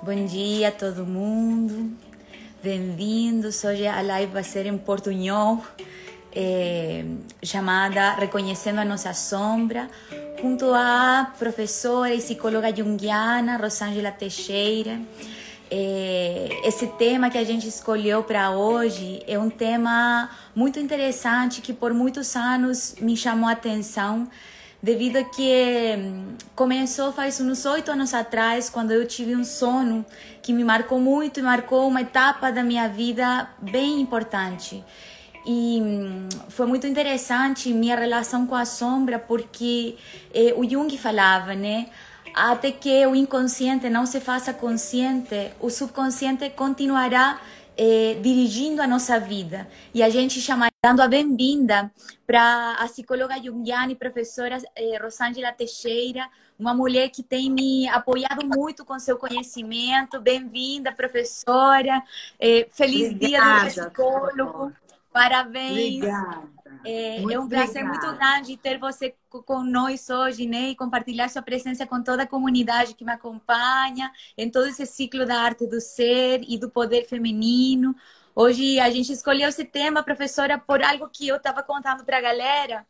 Bom dia a todo mundo. Bem-vindos. Hoje a live vai ser em portunhol, é, chamada Reconhecendo a Nossa Sombra, junto à professora e psicóloga junguiana Rosângela Teixeira. É, esse tema que a gente escolheu para hoje é um tema muito interessante que por muitos anos me chamou a atenção devido a que hum, começou faz uns oito anos atrás, quando eu tive um sono que me marcou muito e marcou uma etapa da minha vida bem importante. E hum, foi muito interessante minha relação com a sombra, porque eh, o Jung falava, né? Até que o inconsciente não se faça consciente, o subconsciente continuará eh, dirigindo a nossa vida. E a gente chama, dando a bem-vinda para a psicóloga junguiana e professora eh, Rosângela Teixeira, uma mulher que tem me apoiado muito com seu conhecimento. Bem-vinda, professora. Eh, feliz Obrigada, dia do psicólogo. Parabéns. Obrigada. É, é, um prazer obrigada. muito grande ter você nós hoje, né? E compartilhar sua presença com toda a comunidade que me acompanha em todo esse ciclo da arte do ser e do poder feminino. Hoje a gente escolheu esse tema, professora, por algo que eu estava contando para a galera,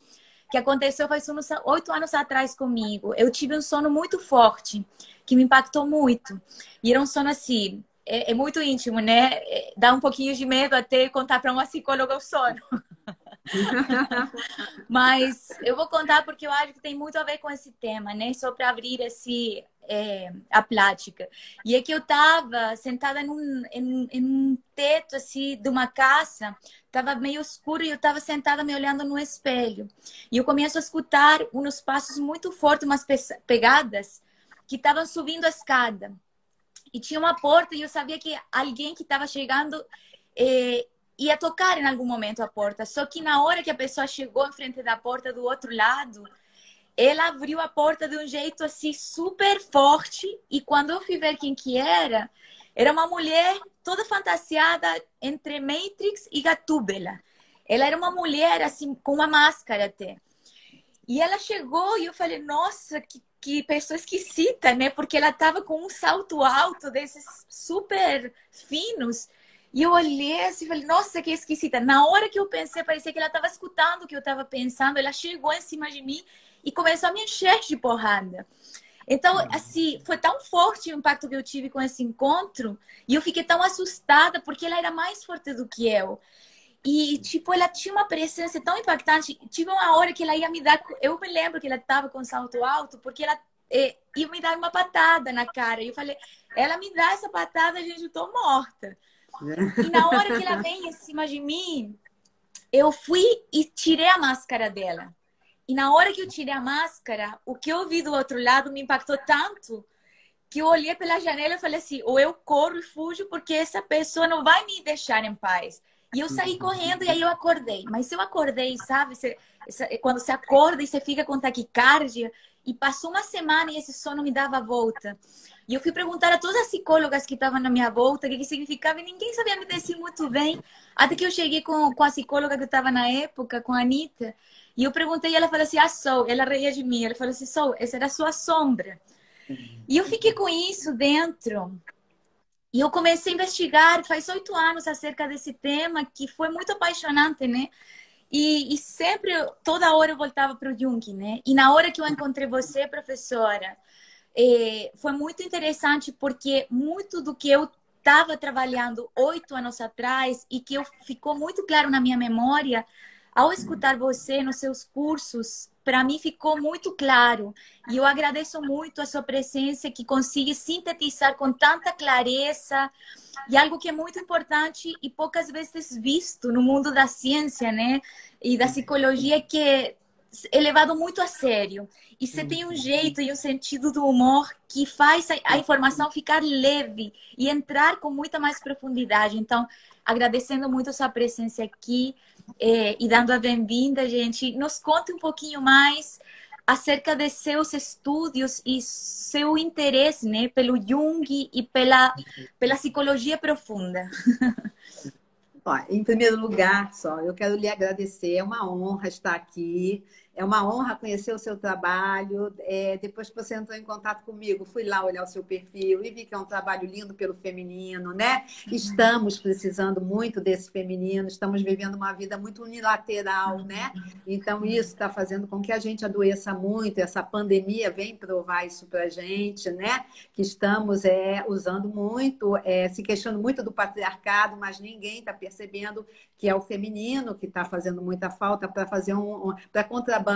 que aconteceu faz uns oito anos atrás comigo. Eu tive um sono muito forte, que me impactou muito. E era um sono assim, é, é muito íntimo, né? É, dá um pouquinho de medo até contar para uma psicóloga o sono. Mas eu vou contar porque eu acho que tem muito a ver com esse tema, né? Só para abrir esse, é, a plática. E é que eu estava sentada em um, em, em um teto assim, de uma casa, estava meio escuro e eu estava sentada me olhando no espelho. E eu começo a escutar uns passos muito fortes, umas pegadas, que estavam subindo a escada. E tinha uma porta e eu sabia que alguém que estava chegando. Eh, ia tocar em algum momento a porta. Só que na hora que a pessoa chegou em frente da porta do outro lado, ela abriu a porta de um jeito assim super forte. E quando eu fui ver quem que era, era uma mulher toda fantasiada entre Matrix e Gatúbela. Ela era uma mulher assim com uma máscara até. E ela chegou e eu falei, nossa, que, que pessoa esquisita, né? Porque ela tava com um salto alto desses super finos. E eu olhei assim e falei, nossa, que esquisita. Na hora que eu pensei, parecia que ela estava escutando o que eu estava pensando. Ela chegou em cima de mim e começou a me encher de porrada. Então, uhum. assim, foi tão forte o impacto que eu tive com esse encontro e eu fiquei tão assustada porque ela era mais forte do que eu. E, tipo, ela tinha uma presença tão impactante. Tive uma hora que ela ia me dar. Eu me lembro que ela estava com salto alto porque ela eh, ia me dar uma patada na cara. E eu falei, ela me dá essa patada, gente, eu tô morta. E na hora que ela vem em cima de mim, eu fui e tirei a máscara dela. E na hora que eu tirei a máscara, o que eu vi do outro lado me impactou tanto que eu olhei pela janela e falei assim: ou eu corro e fujo porque essa pessoa não vai me deixar em paz. E eu saí correndo e aí eu acordei. Mas eu acordei, sabe? Você, quando você acorda e você fica com taquicardia, e passou uma semana e esse sono me dava volta. E eu fui perguntar a todas as psicólogas que estavam na minha volta o que, que significava e ninguém sabia me dizer muito bem. Até que eu cheguei com, com a psicóloga que estava na época, com a Anitta, e eu perguntei e ela falou assim: Ah, sou. Ela reia de mim. Ela falou assim: Sou, essa era a sua sombra. E eu fiquei com isso dentro. E eu comecei a investigar faz oito anos acerca desse tema, que foi muito apaixonante, né? E, e sempre, toda hora eu voltava para o Jung, né? E na hora que eu encontrei você, professora, é, foi muito interessante porque muito do que eu estava trabalhando oito anos atrás e que eu, ficou muito claro na minha memória ao escutar você nos seus cursos, para mim ficou muito claro. E eu agradeço muito a sua presença que consegue sintetizar com tanta clareza e algo que é muito importante e poucas vezes visto no mundo da ciência, né? E da psicologia que é levado muito a sério. E você tem um jeito e um sentido do humor que faz a informação ficar leve e entrar com muita mais profundidade. Então, agradecendo muito a sua presença aqui é, e dando a bem-vinda, gente. Nos conte um pouquinho mais acerca de seus estudos e seu interesse né, pelo Jung e pela, pela psicologia profunda. Ó, em primeiro lugar, só, eu quero lhe agradecer, é uma honra estar aqui. É uma honra conhecer o seu trabalho. É, depois que você entrou em contato comigo, fui lá olhar o seu perfil e vi que é um trabalho lindo pelo feminino, né? Estamos precisando muito desse feminino, estamos vivendo uma vida muito unilateral, né? Então, isso está fazendo com que a gente adoeça muito. Essa pandemia vem provar isso para gente, né? Que estamos é, usando muito, é, se queixando muito do patriarcado, mas ninguém está percebendo que é o feminino que está fazendo muita falta para fazer um, um para contrabalançar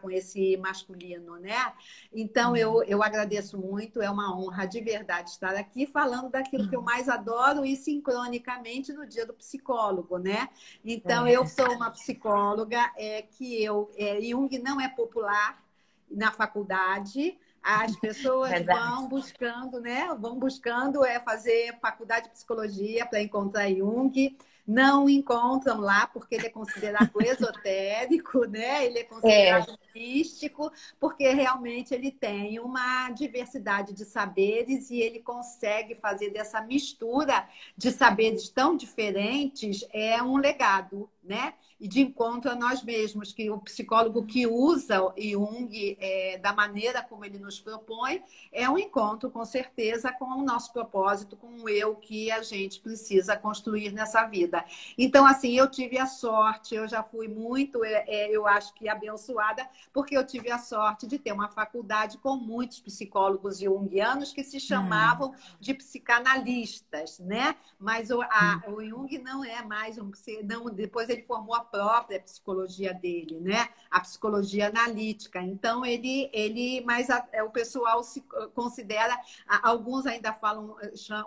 com esse masculino, né? Então eu, uhum. eu agradeço muito, é uma honra de verdade estar aqui falando daquilo que eu mais adoro e sincronicamente no dia do psicólogo, né? Então é. eu sou uma psicóloga é, que eu é, Jung não é popular na faculdade, as pessoas Verdade. vão buscando, né? Vão buscando é fazer faculdade de psicologia para encontrar Jung não encontram lá porque ele é considerado esotérico, né? Ele é considerado é. místico, porque realmente ele tem uma diversidade de saberes e ele consegue fazer dessa mistura de saberes tão diferentes é um legado, né? E de encontro a nós mesmos, que o psicólogo que usa Jung é, da maneira como ele nos propõe é um encontro, com certeza, com o nosso propósito, com o eu que a gente precisa construir nessa vida. Então, assim, eu tive a sorte, eu já fui muito, é, é, eu acho que abençoada, porque eu tive a sorte de ter uma faculdade com muitos psicólogos junguianos que se chamavam hum. de psicanalistas, né? Mas o, a, hum. o Jung não é mais um, não, depois ele formou a própria psicologia dele, né? A psicologia analítica. Então ele, ele, mas a, é, o pessoal se considera, alguns ainda falam,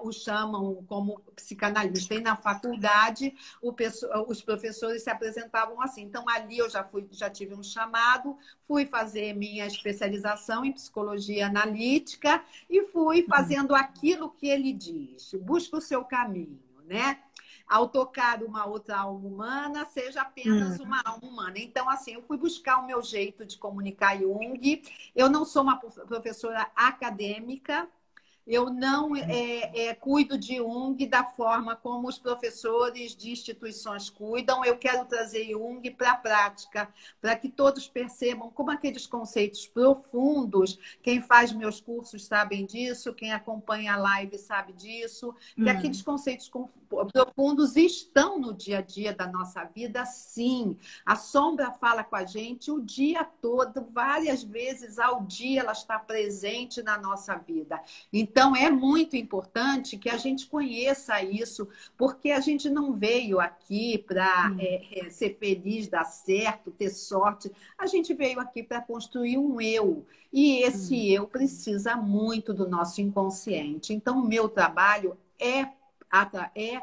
o chamam como psicanalista. E na faculdade o, os professores se apresentavam assim. Então ali eu já fui, já tive um chamado, fui fazer minha especialização em psicologia analítica e fui fazendo aquilo que ele diz. Busca o seu caminho, né? Ao tocar uma outra alma humana, seja apenas hum. uma alma humana. Então, assim, eu fui buscar o meu jeito de comunicar Jung. Eu não sou uma professora acadêmica, eu não é, é, cuido de Jung da forma como os professores de instituições cuidam. Eu quero trazer Jung para a prática, para que todos percebam como aqueles conceitos profundos. Quem faz meus cursos sabem disso, quem acompanha a live sabe disso, que hum. aqueles conceitos profundos estão no dia a dia da nossa vida, sim. A sombra fala com a gente o dia todo, várias vezes ao dia ela está presente na nossa vida. Então, então, é muito importante que a gente conheça isso, porque a gente não veio aqui para é, é, ser feliz, dar certo, ter sorte. A gente veio aqui para construir um eu. E esse hum. eu precisa muito do nosso inconsciente. Então, o meu trabalho é, é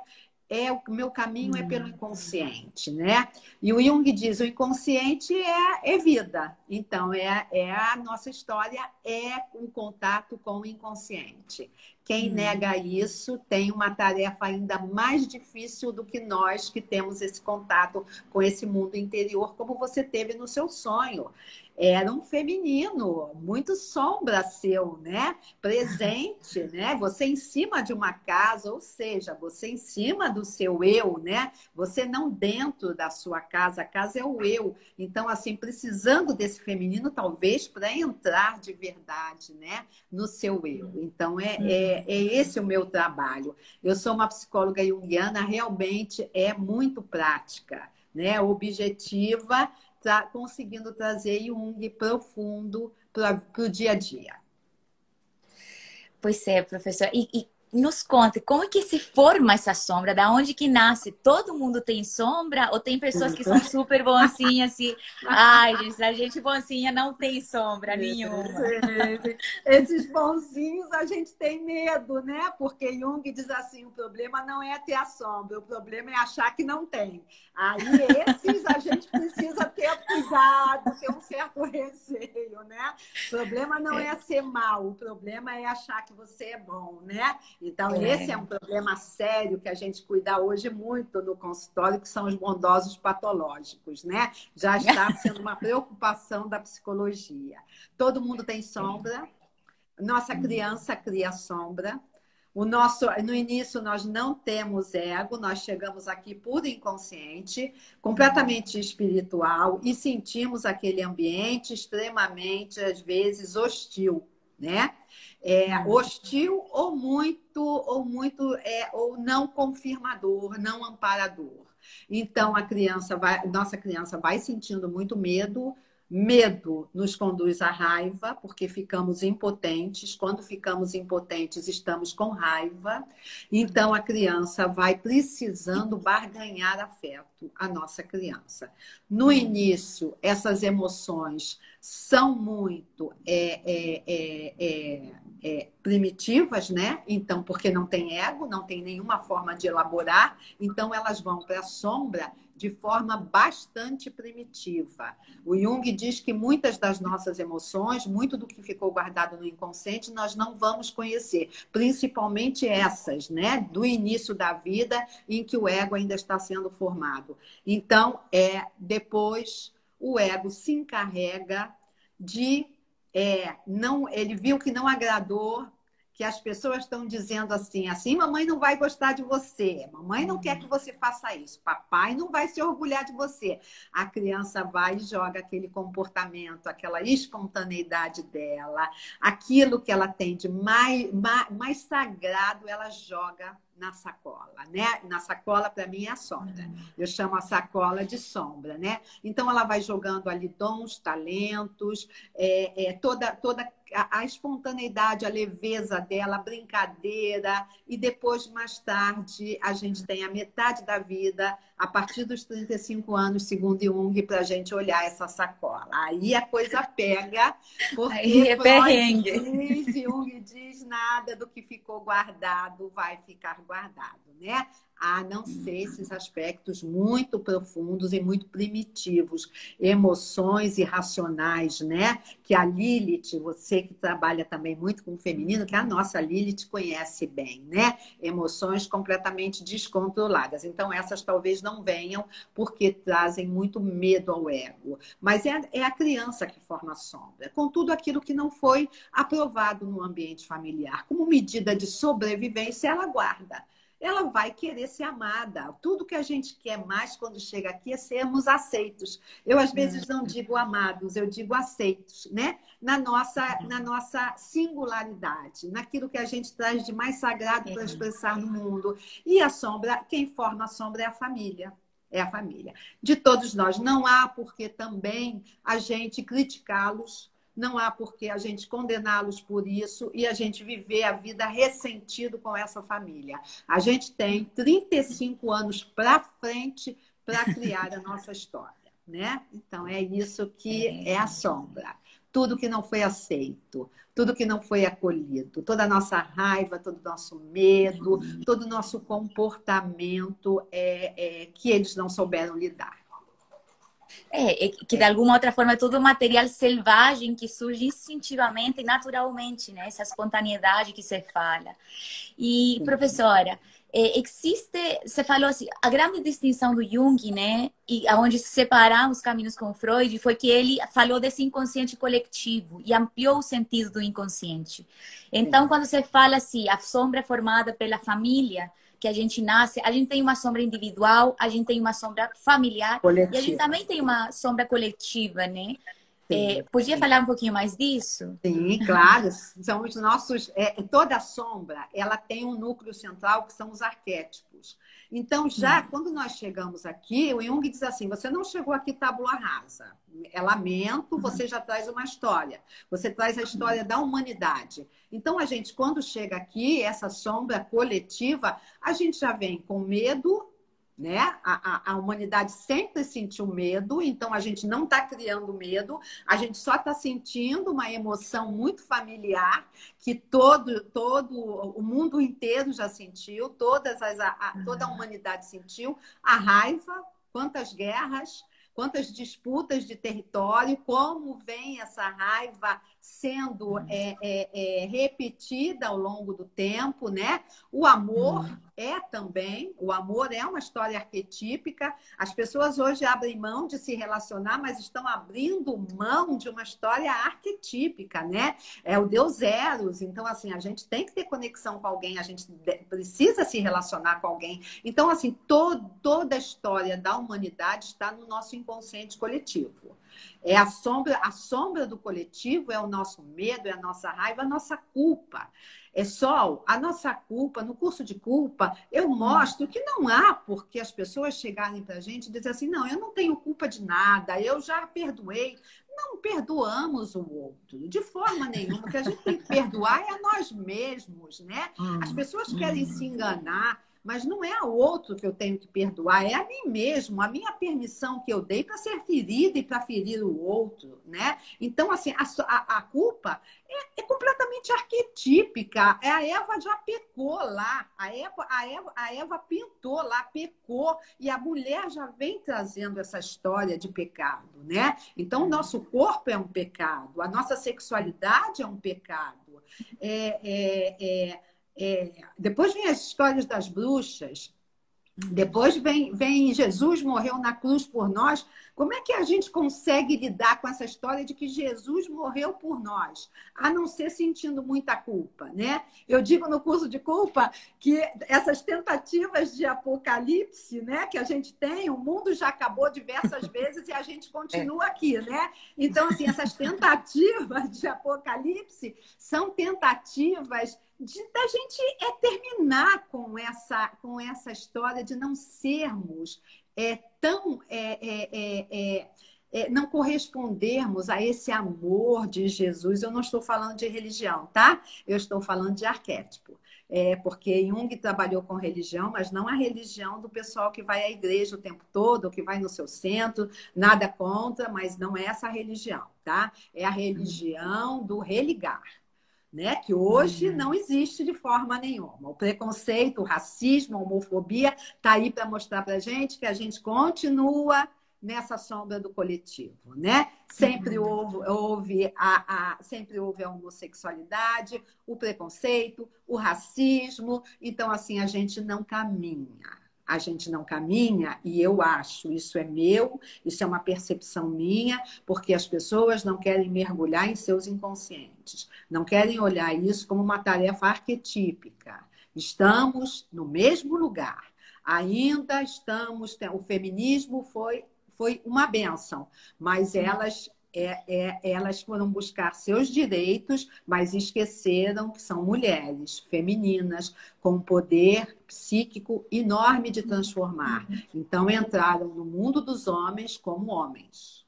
é o meu caminho é pelo hum. inconsciente, né? E o Jung diz o inconsciente é, é vida. Então é, é a nossa história é um contato com o inconsciente. Quem hum. nega isso tem uma tarefa ainda mais difícil do que nós que temos esse contato com esse mundo interior, como você teve no seu sonho era um feminino, muito sombra seu, né? Presente, né? Você em cima de uma casa, ou seja, você em cima do seu eu, né? Você não dentro da sua casa, a casa é o eu. Então, assim, precisando desse feminino, talvez, para entrar de verdade, né? No seu eu. Então, é, é, é esse o meu trabalho. Eu sou uma psicóloga junguiana, realmente é muito prática, né? Objetiva tra conseguindo trazer Jung profundo para o dia a dia. Pois é, professor. E, e nos conte como é que se forma essa sombra, da onde que nasce? Todo mundo tem sombra ou tem pessoas que são super bonzinhas e ai, gente, a gente bonzinha não tem sombra nenhuma. Esses bonzinhos a gente tem medo, né? Porque Jung diz assim, o problema não é ter a sombra, o problema é achar que não tem. Aí esses a gente precisa ter cuidado, ter um certo receio, né? O problema não é ser mal, o problema é achar que você é bom, né? Então, é. esse é um problema sério que a gente cuida hoje muito no consultório, que são os bondosos patológicos, né? Já está sendo uma preocupação da psicologia. Todo mundo tem sombra. Nossa criança cria sombra. O nosso, no início, nós não temos ego, nós chegamos aqui por inconsciente, completamente espiritual, e sentimos aquele ambiente extremamente, às vezes, hostil, né? É, hostil ou muito, ou muito, é, ou não confirmador, não amparador. Então, a criança vai, nossa criança vai sentindo muito medo, Medo nos conduz à raiva, porque ficamos impotentes. Quando ficamos impotentes, estamos com raiva. Então, a criança vai precisando barganhar afeto, a nossa criança. No início, essas emoções são muito é, é, é, é, é primitivas, né? Então, porque não tem ego, não tem nenhuma forma de elaborar, então elas vão para a sombra de forma bastante primitiva. O Jung diz que muitas das nossas emoções, muito do que ficou guardado no inconsciente, nós não vamos conhecer, principalmente essas, né, do início da vida em que o ego ainda está sendo formado. Então, é depois o ego se encarrega de é, não, ele viu que não agradou que as pessoas estão dizendo assim, assim, mamãe não vai gostar de você, mamãe não quer que uhum. você faça isso, papai não vai se orgulhar de você. A criança vai e joga aquele comportamento, aquela espontaneidade dela, aquilo que ela tem de mais, mais, mais sagrado, ela joga na sacola, né? Na sacola, para mim, é a sombra. Uhum. Eu chamo a sacola de sombra, né? Então, ela vai jogando ali dons, talentos, é, é, toda, toda a, a, espontaneidade, a leveza dela, a brincadeira, e depois, mais tarde, a gente tem a metade da vida, a partir dos 35 anos, segundo Jung, para a gente olhar essa sacola. Aí a coisa pega, porque Aí é Freud diz, Jung diz, nada do que ficou guardado vai ficar guardado, né? A não ser esses aspectos muito profundos e muito primitivos, emoções irracionais, né? Que a Lilith, você que trabalha também muito com o feminino, que a nossa Lilith conhece bem, né? Emoções completamente descontroladas. Então, essas talvez não venham porque trazem muito medo ao ego. Mas é, é a criança que forma a sombra. Com tudo aquilo que não foi aprovado no ambiente familiar, como medida de sobrevivência, ela guarda ela vai querer ser amada. Tudo que a gente quer mais quando chega aqui é sermos aceitos. Eu, às vezes, não digo amados, eu digo aceitos, né? Na nossa, na nossa singularidade, naquilo que a gente traz de mais sagrado para expressar no mundo. E a sombra, quem forma a sombra é a família. É a família. De todos nós. Não há porque também a gente criticá-los não há por que a gente condená-los por isso e a gente viver a vida ressentido com essa família. A gente tem 35 anos para frente para criar a nossa história, né? Então é isso que é a sombra. Tudo que não foi aceito, tudo que não foi acolhido, toda a nossa raiva, todo o nosso medo, todo o nosso comportamento é, é que eles não souberam lidar. É, é, que de alguma outra forma é todo material selvagem que surge instintivamente e naturalmente, né? Essa espontaneidade que você fala. E, professora, é, existe, você falou assim, a grande distinção do Jung, né? E aonde se separaram os caminhos com Freud foi que ele falou desse inconsciente coletivo e ampliou o sentido do inconsciente. Então, quando você fala assim, a sombra é formada pela família, que a gente nasce, a gente tem uma sombra individual, a gente tem uma sombra familiar coletiva. e a gente também tem uma sombra coletiva, né? É, podia falar um pouquinho mais disso? Sim, claro. São os nossos. É, toda sombra ela tem um núcleo central que são os arquétipos. Então, já hum. quando nós chegamos aqui, o Jung diz assim: você não chegou aqui tábula rasa. É lamento, uhum. você já traz uma história. Você traz a história da humanidade. Então, a gente, quando chega aqui, essa sombra coletiva, a gente já vem com medo, né? A, a, a, humanidade sempre sentiu medo, então a gente não está criando medo, a gente só está sentindo uma emoção muito familiar que todo, todo o mundo inteiro já sentiu, todas as, a, toda a humanidade sentiu, a raiva, quantas guerras, quantas disputas de território, como vem essa raiva sendo é, é, é, repetida ao longo do tempo, né? O amor uhum. é também, o amor é uma história arquetípica. As pessoas hoje abrem mão de se relacionar, mas estão abrindo mão de uma história arquetípica, né? É o Deus Eros. Então, assim, a gente tem que ter conexão com alguém, a gente precisa se relacionar com alguém. Então, assim, todo, toda a história da humanidade está no nosso inconsciente coletivo. É a sombra, a sombra do coletivo é o nosso medo, é a nossa raiva, a nossa culpa. É só a nossa culpa, no curso de culpa, eu mostro que não há porque as pessoas chegarem para a gente e dizer assim: não, eu não tenho culpa de nada, eu já perdoei. Não perdoamos o outro, de forma nenhuma. O que a gente tem que perdoar é a nós mesmos, né? As pessoas querem se enganar mas não é ao outro que eu tenho que perdoar, é a mim mesmo, a minha permissão que eu dei para ser ferida e para ferir o outro, né? Então, assim, a, a, a culpa é, é, completamente arquetípica. É, a Eva já pecou lá, a Eva, a, Eva, a Eva pintou lá, pecou, e a mulher já vem trazendo essa história de pecado, né? Então, o nosso corpo é um pecado, a nossa sexualidade é um pecado. É, é, é é, depois vem as histórias das bruxas. Depois vem, vem Jesus morreu na cruz por nós. Como é que a gente consegue lidar com essa história de que Jesus morreu por nós, a não ser sentindo muita culpa, né? Eu digo no curso de culpa que essas tentativas de apocalipse, né, que a gente tem, o mundo já acabou diversas vezes e a gente continua é. aqui, né? Então, assim, essas tentativas de apocalipse são tentativas de da gente é terminar com essa com essa história de não sermos é, tão é, é, é, é, é não correspondermos a esse amor de Jesus. Eu não estou falando de religião, tá? Eu estou falando de arquétipo. É, porque Jung trabalhou com religião, mas não a religião do pessoal que vai à igreja o tempo todo, que vai no seu centro, nada contra, mas não é essa religião, tá? É a religião do religar né? Que hoje uhum. não existe de forma nenhuma. O preconceito, o racismo, a homofobia está aí para mostrar para a gente que a gente continua nessa sombra do coletivo, né? Sempre uhum. houve, houve a, a, sempre houve a homossexualidade, o preconceito, o racismo. Então, assim, a gente não caminha a gente não caminha, e eu acho, isso é meu, isso é uma percepção minha, porque as pessoas não querem mergulhar em seus inconscientes, não querem olhar isso como uma tarefa arquetípica. Estamos no mesmo lugar, ainda estamos. O feminismo foi, foi uma benção, mas elas é, é, elas foram buscar seus direitos, mas esqueceram que são mulheres femininas com um poder psíquico enorme de transformar. Então entraram no mundo dos homens como homens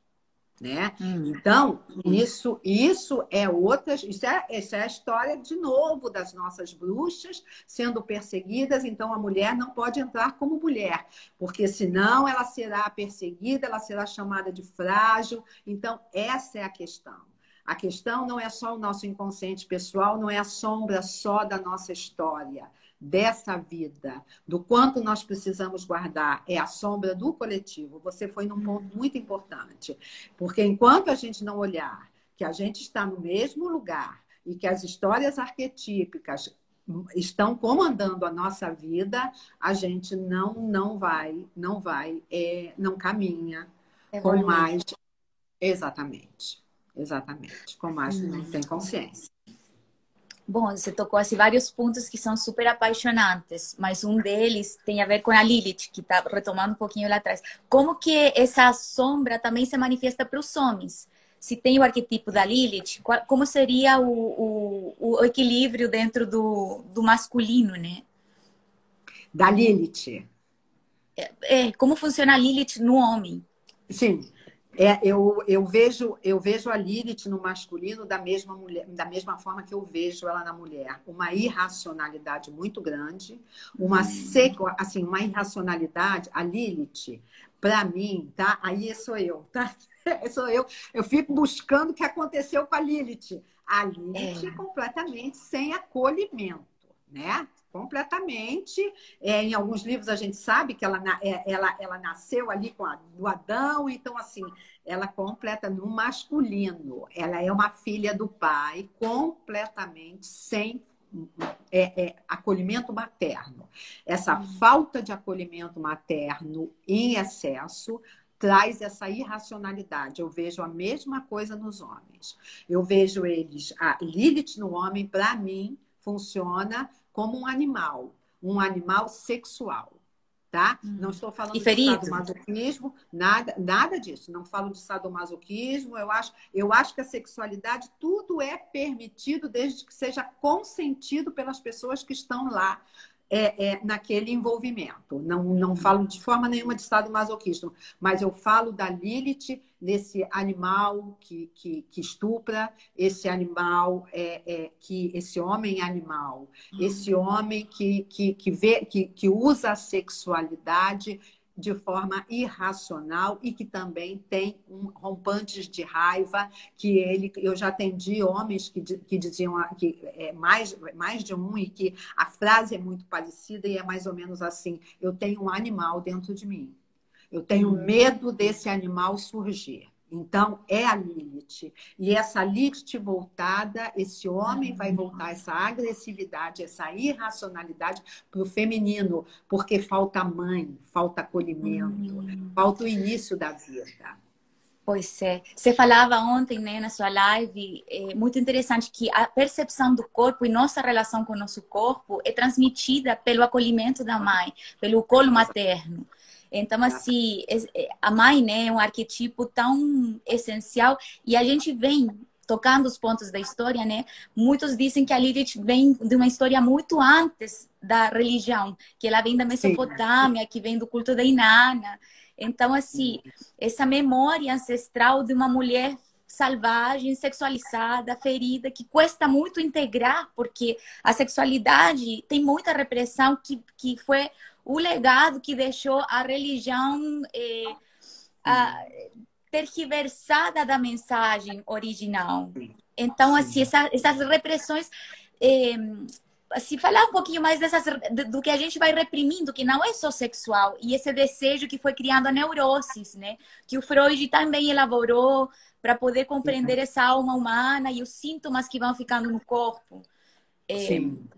né? Hum. Então, isso, isso é outra, isso é, isso é a história de novo das nossas bruxas sendo perseguidas. Então, a mulher não pode entrar como mulher, porque senão ela será perseguida, ela será chamada de frágil. Então, essa é a questão. A questão não é só o nosso inconsciente pessoal, não é a sombra só da nossa história dessa vida, do quanto nós precisamos guardar, é a sombra do coletivo. Você foi num ponto muito importante, porque enquanto a gente não olhar que a gente está no mesmo lugar e que as histórias arquetípicas estão comandando a nossa vida, a gente não não vai, não vai, é, não caminha é com mais exatamente, exatamente, com mais não tem consciência. Bom, você tocou assim, vários pontos que são super apaixonantes, mas um deles tem a ver com a Lilith, que está retomando um pouquinho lá atrás. Como que essa sombra também se manifesta para os homens? Se tem o arquetipo da Lilith, qual, como seria o, o, o, equilíbrio dentro do, do masculino, né? Da Lilith. É, é, como funciona a Lilith no homem? Sim. É, eu, eu, vejo, eu vejo a Lilith no masculino da mesma, mulher, da mesma forma que eu vejo ela na mulher. Uma irracionalidade muito grande, uma seco, assim, uma irracionalidade. A Lilith, para mim, tá? Aí sou eu, tá? Sou eu. Eu fico buscando o que aconteceu com a Lilith. A Lilith é, é completamente sem acolhimento né? Completamente. É, em alguns livros a gente sabe que ela, é, ela, ela nasceu ali com a, do Adão, então, assim, ela completa no masculino. Ela é uma filha do pai, completamente sem é, é, acolhimento materno. Essa uhum. falta de acolhimento materno em excesso traz essa irracionalidade. Eu vejo a mesma coisa nos homens. Eu vejo eles, a Lilith no homem, para mim, funciona como um animal, um animal sexual. Tá? Hum. Não estou falando de sadomasoquismo, nada, nada disso. Não falo de sadomasoquismo. Eu acho, eu acho que a sexualidade tudo é permitido desde que seja consentido pelas pessoas que estão lá é, é, naquele envolvimento. Não, não falo de forma nenhuma de estado masoquista, mas eu falo da Lilith, desse animal que, que, que estupra, esse animal, é, é que esse homem animal, esse homem que, que, que, vê, que, que usa a sexualidade de forma irracional e que também tem um, rompantes de raiva que ele eu já atendi homens que, que diziam que é mais mais de um e que a frase é muito parecida e é mais ou menos assim eu tenho um animal dentro de mim eu tenho hum. medo desse animal surgir então, é a Lilith. E essa Lilith voltada, esse homem vai voltar essa agressividade, essa irracionalidade para o feminino, porque falta mãe, falta acolhimento, hum. falta o início da vida. Pois é. Você falava ontem, né, na sua live, é muito interessante que a percepção do corpo e nossa relação com o nosso corpo é transmitida pelo acolhimento da mãe, pelo colo materno. Então, assim, é, a mãe né, é um arquetipo tão essencial e a gente vem tocando os pontos da história, né? Muitos dizem que a Lilith vem de uma história muito antes da religião, que ela vem da Mesopotâmia, que vem do culto da Inanna. Então, assim, essa memória ancestral de uma mulher salvagem, sexualizada, ferida, que custa muito integrar, porque a sexualidade tem muita repressão que, que foi o legado que deixou a religião é, a, tergiversada da mensagem original. Então, assim, essa, essas repressões. É, se falar um pouquinho mais dessas, do que a gente vai reprimindo, que não é só sexual, e esse desejo que foi criando a neuroses, né? Que o Freud também elaborou para poder compreender essa alma humana e os sintomas que vão ficando no corpo. É, Sim.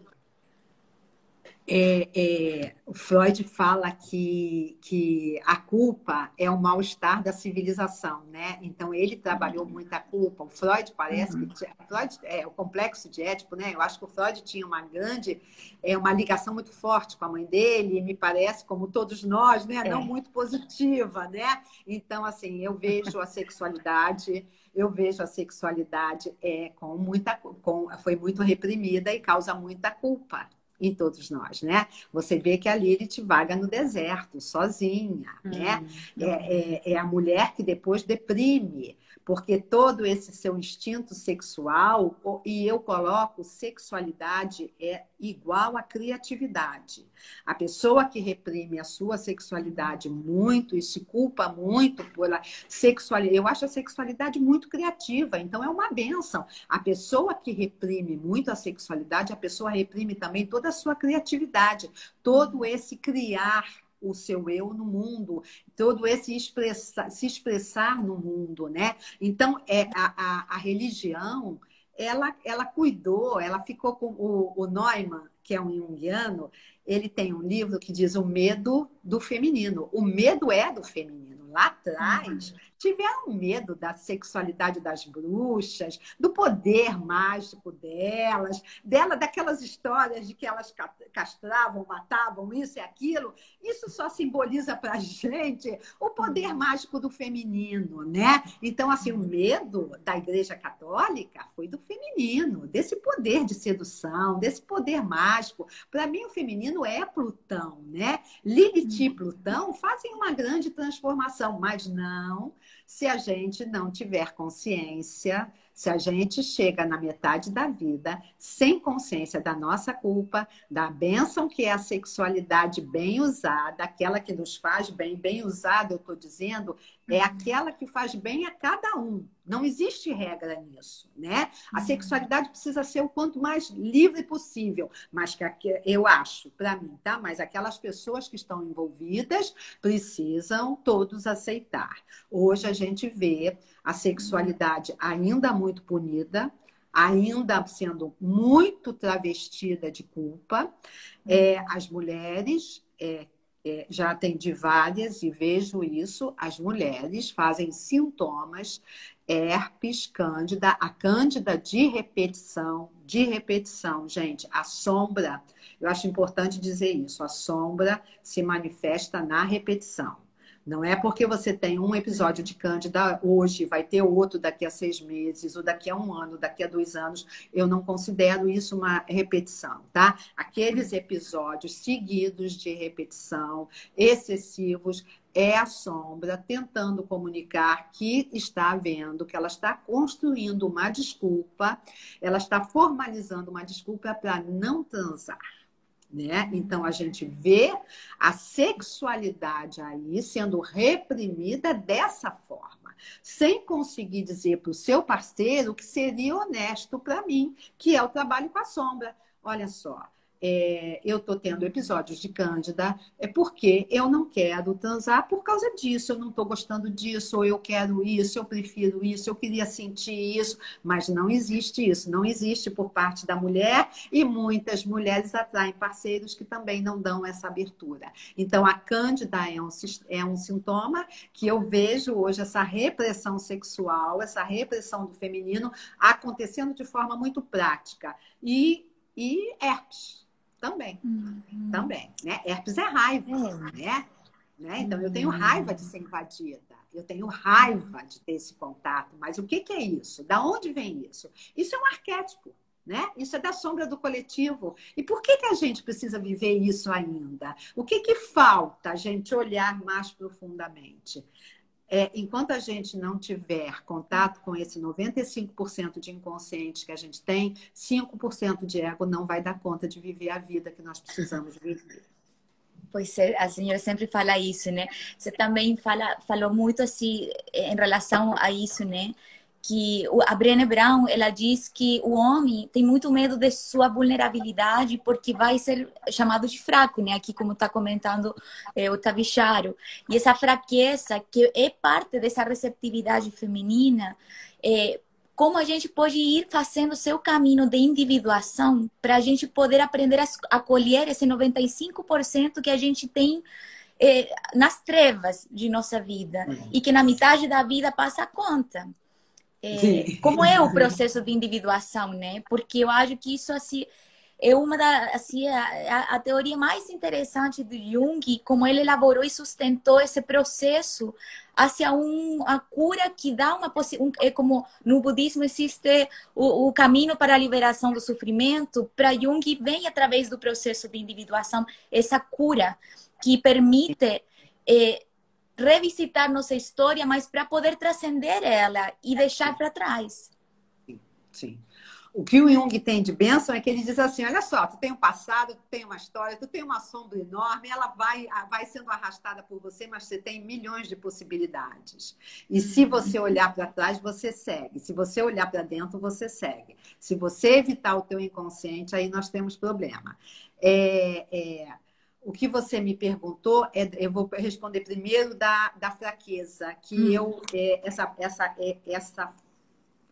É, é, o Freud fala que, que a culpa é o mal-estar da civilização, né? Então ele trabalhou muito a culpa. O Freud parece uhum. que Freud é o complexo de Édipo, né? Eu acho que o Freud tinha uma grande, é uma ligação muito forte com a mãe dele. E me parece, como todos nós, né? É. Não muito positiva, né? Então assim, eu vejo a sexualidade eu vejo a sexualidade é com muita com, foi muito reprimida e causa muita culpa em todos nós, né? Você vê que a Lilith vaga no deserto, sozinha, né? hum, né? É, é, é, a mulher que depois deprime, porque todo esse seu instinto sexual, e eu coloco sexualidade é igual a criatividade. A pessoa que reprime a sua sexualidade muito e se culpa muito pela sexualidade, eu acho a sexualidade muito criativa, então é uma benção. A pessoa que reprime muito a sexualidade, a pessoa reprime também toda a sua criatividade, todo esse criar o seu eu no mundo, todo esse expressar, se expressar no mundo, né? Então, é a, a, a religião, ela, ela cuidou, ela ficou com o, o Neumann, que é um junguiano, ele tem um livro que diz o medo do feminino. O medo é do feminino. Lá atrás, uhum tiveram medo da sexualidade das bruxas, do poder mágico delas, dela daquelas histórias de que elas castravam, matavam isso e aquilo. Isso só simboliza para a gente o poder uhum. mágico do feminino, né? Então, assim, o medo da Igreja Católica foi do feminino, desse poder de sedução, desse poder mágico. Para mim, o feminino é Plutão, né? Lilith e uhum. Plutão fazem uma grande transformação, mas não se a gente não tiver consciência se a gente chega na metade da vida sem consciência da nossa culpa, da bênção que é a sexualidade bem usada, aquela que nos faz bem, bem usada, eu estou dizendo, é uhum. aquela que faz bem a cada um. Não existe regra nisso, né? A uhum. sexualidade precisa ser o quanto mais livre possível, mas que eu acho, para mim, tá? Mas aquelas pessoas que estão envolvidas precisam todos aceitar. Hoje a gente vê a sexualidade ainda muito punida, ainda sendo muito travestida de culpa. É, as mulheres é, é, já atendi várias e vejo isso. As mulheres fazem sintomas, herpes, cândida, a cândida de repetição, de repetição, gente, a sombra, eu acho importante dizer isso, a sombra se manifesta na repetição. Não é porque você tem um episódio de Cândida hoje, vai ter outro daqui a seis meses, ou daqui a um ano, daqui a dois anos. Eu não considero isso uma repetição, tá? Aqueles episódios seguidos de repetição, excessivos, é a sombra tentando comunicar que está vendo, que ela está construindo uma desculpa, ela está formalizando uma desculpa para não transar né? Então a gente vê a sexualidade aí sendo reprimida dessa forma, sem conseguir dizer para o seu parceiro que seria honesto para mim, que é o trabalho com a sombra. Olha só, é, eu estou tendo episódios de cândida, é porque eu não quero transar por causa disso, eu não estou gostando disso, ou eu quero isso, eu prefiro isso, eu queria sentir isso, mas não existe isso, não existe por parte da mulher e muitas mulheres atraem parceiros que também não dão essa abertura. Então, a cândida é um, é um sintoma que eu vejo hoje essa repressão sexual, essa repressão do feminino acontecendo de forma muito prática. E, e herpes também. Uhum. Também, né? Herpes é raiva, é. né? né? Então, eu tenho raiva de ser invadida. Eu tenho raiva de ter esse contato. Mas o que, que é isso? Da onde vem isso? Isso é um arquétipo. Né? Isso é da sombra do coletivo. E por que, que a gente precisa viver isso ainda? O que, que falta a gente olhar mais profundamente? É, enquanto a gente não tiver contato com esse 95% de inconsciente que a gente tem, 5% de ego não vai dar conta de viver a vida que nós precisamos viver. Pois é, a senhora sempre fala isso, né? Você também fala, falou muito assim em relação a isso, né? Que a Brené Brown ela diz que o homem tem muito medo de sua vulnerabilidade porque vai ser chamado de fraco, né? Aqui como está comentando é, o Tavicharo. E essa fraqueza que é parte dessa receptividade feminina, é, como a gente pode ir fazendo seu caminho de individuação para a gente poder aprender a acolher esse 95% que a gente tem é, nas trevas de nossa vida uhum. e que na metade da vida passa a conta. É, como é o processo de individuação, né? Porque eu acho que isso assim é uma da assim a, a, teoria mais interessante do Jung, como ele elaborou e sustentou esse processo hacia um, a cura que dá uma um, é como no budismo existe o, o caminho para a liberação do sofrimento, para Jung vem através do processo de individuação essa cura que permite é, revisitar nossa história, mas para poder transcender ela e deixar para trás. Sim, sim. O que o Jung tem de bênção é que ele diz assim: olha só, tu tem um passado, tu tem uma história, tu tem uma sombra enorme, ela vai, vai sendo arrastada por você, mas você tem milhões de possibilidades. E se uhum. você olhar para trás, você segue. Se você olhar para dentro, você segue. Se você evitar o teu inconsciente, aí nós temos problema. É, é, o que você me perguntou, é, eu vou responder primeiro da, da fraqueza, que hum. eu, é, essa, essa, é, essa,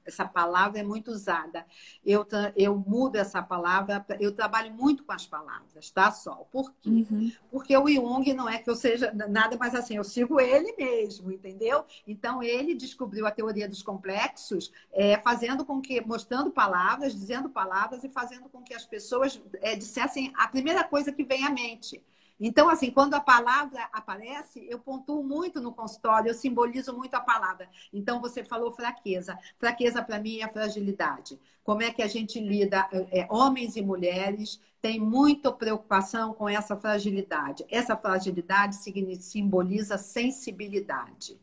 essa palavra é muito usada. Eu, eu mudo essa palavra, eu trabalho muito com as palavras, tá, Sol? Por quê? Uhum. Porque o Jung não é que eu seja nada mais assim, eu sigo ele mesmo, entendeu? Então, ele descobriu a teoria dos complexos, é, fazendo com que, mostrando palavras, dizendo palavras e fazendo com que as pessoas é, dissessem a primeira coisa que vem à mente. Então, assim, quando a palavra aparece, eu pontuo muito no consultório, eu simbolizo muito a palavra. Então, você falou fraqueza. Fraqueza, para mim, é fragilidade. Como é que a gente lida, é, homens e mulheres têm muita preocupação com essa fragilidade. Essa fragilidade simboliza sensibilidade.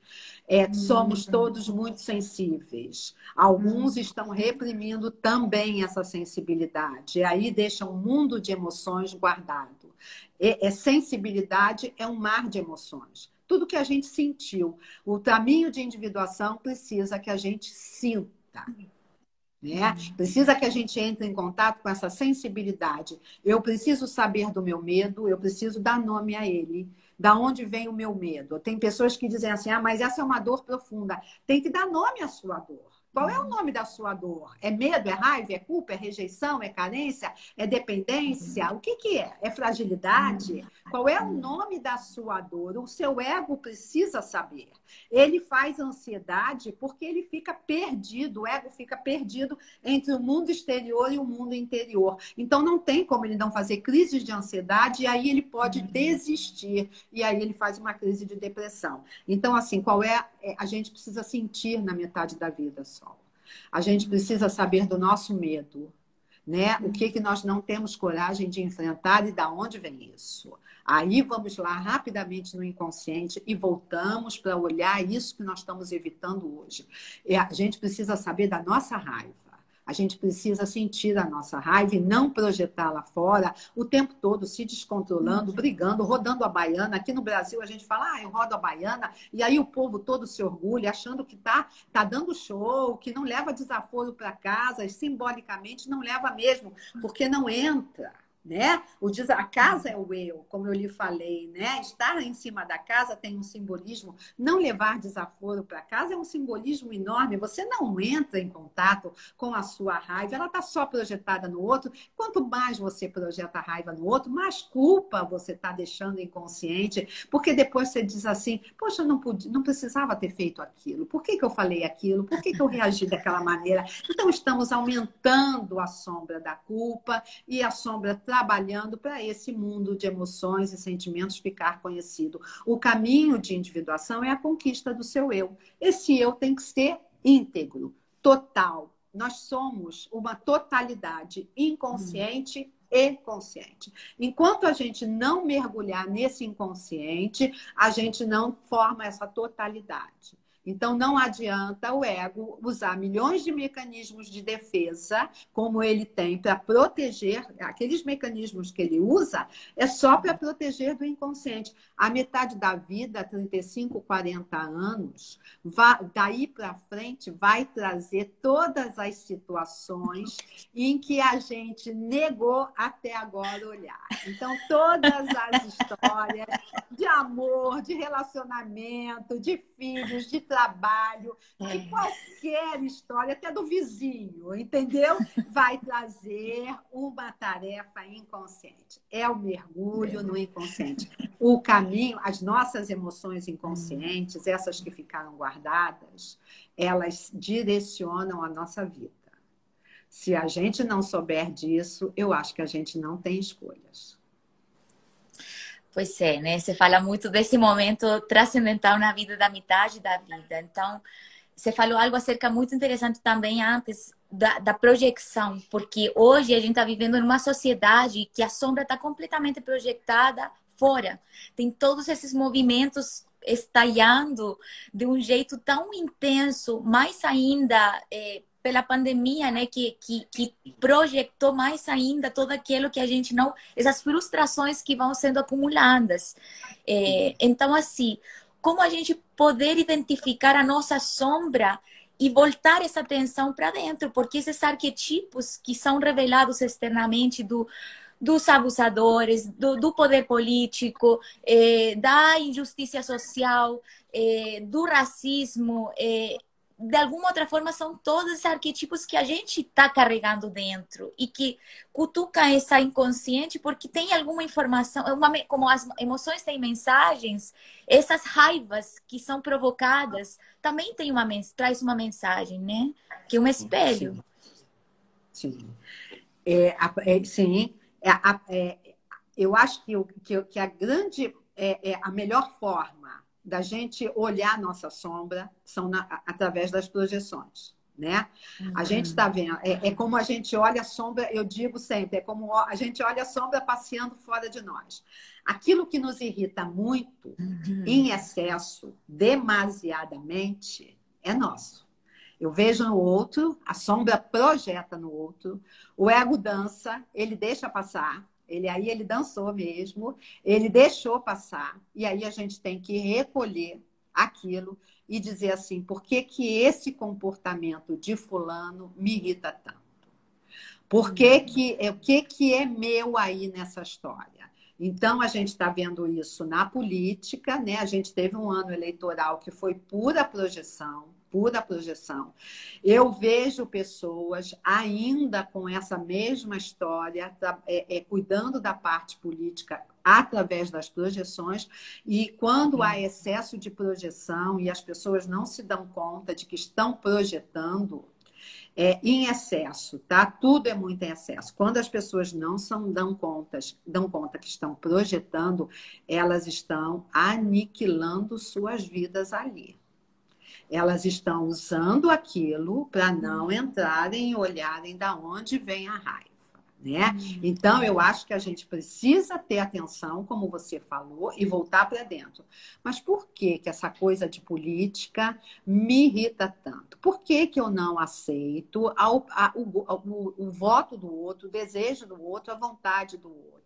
É, somos todos muito sensíveis. Alguns hum. estão reprimindo também essa sensibilidade. E aí deixam um mundo de emoções guardado. É, é sensibilidade é um mar de emoções. tudo que a gente sentiu. O caminho de individuação precisa que a gente sinta. Né? Precisa que a gente entre em contato com essa sensibilidade. Eu preciso saber do meu medo, eu preciso dar nome a ele. Da onde vem o meu medo? Tem pessoas que dizem assim: ah, mas essa é uma dor profunda. Tem que dar nome à sua dor. Qual é o nome da sua dor? É medo, é raiva, é culpa, é rejeição, é carência, é dependência? O que, que é? É fragilidade? Qual é o nome da sua dor? O seu ego precisa saber. Ele faz ansiedade porque ele fica perdido, o ego fica perdido entre o mundo exterior e o mundo interior. Então não tem como ele não fazer crises de ansiedade e aí ele pode uhum. desistir e aí ele faz uma crise de depressão. Então assim, qual é, é a gente precisa sentir na metade da vida só. A gente precisa saber do nosso medo, né? O que que nós não temos coragem de enfrentar e da onde vem isso? Aí vamos lá rapidamente no inconsciente e voltamos para olhar isso que nós estamos evitando hoje. A gente precisa saber da nossa raiva. A gente precisa sentir a nossa raiva e não projetá-la fora o tempo todo, se descontrolando, brigando, rodando a baiana. Aqui no Brasil a gente fala, ah, eu rodo a baiana, e aí o povo todo se orgulha, achando que tá, tá dando show, que não leva desaforo para casa, simbolicamente não leva mesmo, porque não entra né? O diz, a casa é o eu, como eu lhe falei, né? Estar em cima da casa tem um simbolismo. Não levar desaforo para casa é um simbolismo enorme. Você não entra em contato com a sua raiva, ela está só projetada no outro. Quanto mais você projeta a raiva no outro, mais culpa você está deixando inconsciente, porque depois você diz assim: poxa, não, podia, não precisava ter feito aquilo. Por que, que eu falei aquilo? Por que, que eu reagi daquela maneira? Então estamos aumentando a sombra da culpa e a sombra trabalhando para esse mundo de emoções e sentimentos ficar conhecido. O caminho de individuação é a conquista do seu eu. Esse eu tem que ser íntegro, total. Nós somos uma totalidade inconsciente e consciente. Enquanto a gente não mergulhar nesse inconsciente, a gente não forma essa totalidade. Então, não adianta o ego usar milhões de mecanismos de defesa, como ele tem, para proteger, aqueles mecanismos que ele usa, é só para proteger do inconsciente. A metade da vida, 35, 40 anos, vai, daí para frente, vai trazer todas as situações em que a gente negou até agora olhar. Então, todas as histórias de amor, de relacionamento, de filhos, de trabalho, de é. qualquer história, até do vizinho, entendeu? Vai trazer uma tarefa inconsciente. É o mergulho no inconsciente. O caminho, as nossas emoções inconscientes, essas que ficaram guardadas, elas direcionam a nossa vida. Se a gente não souber disso, eu acho que a gente não tem escolhas. Pois é, né? Você fala muito desse momento transcendental na vida da metade da vida. Então, você falou algo acerca muito interessante também antes da, da projeção, porque hoje a gente está vivendo numa sociedade que a sombra está completamente projetada fora. Tem todos esses movimentos estalhando de um jeito tão intenso, mais ainda é, pela pandemia, né, que, que, que projetou mais ainda todo aquilo que a gente não, essas frustrações que vão sendo acumuladas. É, então, assim, como a gente poder identificar a nossa sombra e voltar essa atenção para dentro, porque esses arquetipos que são revelados externamente do dos abusadores, do, do poder político, eh, da injustiça social, eh, do racismo, eh, de alguma outra forma, são todos esses arquetipos que a gente está carregando dentro e que cutuca essa inconsciente porque tem alguma informação, uma, como as emoções têm mensagens, essas raivas que são provocadas também tem uma traz uma mensagem, né? Que é um espelho. Sim. Sim. É, é, sim. É, é, eu acho que, que, que a grande, é, é a melhor forma da gente olhar nossa sombra são na, através das projeções. Né? Uhum. A gente está vendo, é, é, como a gente olha a sombra, eu digo sempre, é como a gente olha a sombra passeando fora de nós. Aquilo que nos irrita muito, uhum. em excesso, demasiadamente, é nosso. Eu vejo no outro, a sombra projeta no outro, o ego dança, ele deixa passar, Ele aí ele dançou mesmo, ele deixou passar, e aí a gente tem que recolher aquilo e dizer assim, por que, que esse comportamento de fulano me irrita tanto? Por que que, o que, que é meu aí nessa história? Então, a gente está vendo isso na política, né? A gente teve um ano eleitoral que foi pura projeção, pura projeção. Eu vejo pessoas ainda com essa mesma história, é, é, cuidando da parte política através das projeções, e quando há excesso de projeção e as pessoas não se dão conta de que estão projetando, é, em excesso, tá? Tudo é muito em excesso. Quando as pessoas não são, dão, contas, dão conta que estão projetando, elas estão aniquilando suas vidas ali. Elas estão usando aquilo para não entrarem e olharem da onde vem a raiva né? Uhum. Então, eu acho que a gente precisa ter atenção, como você falou, e voltar para dentro. Mas por que, que essa coisa de política me irrita tanto? Por que, que eu não aceito a, o, o, o voto do outro, o desejo do outro, a vontade do outro?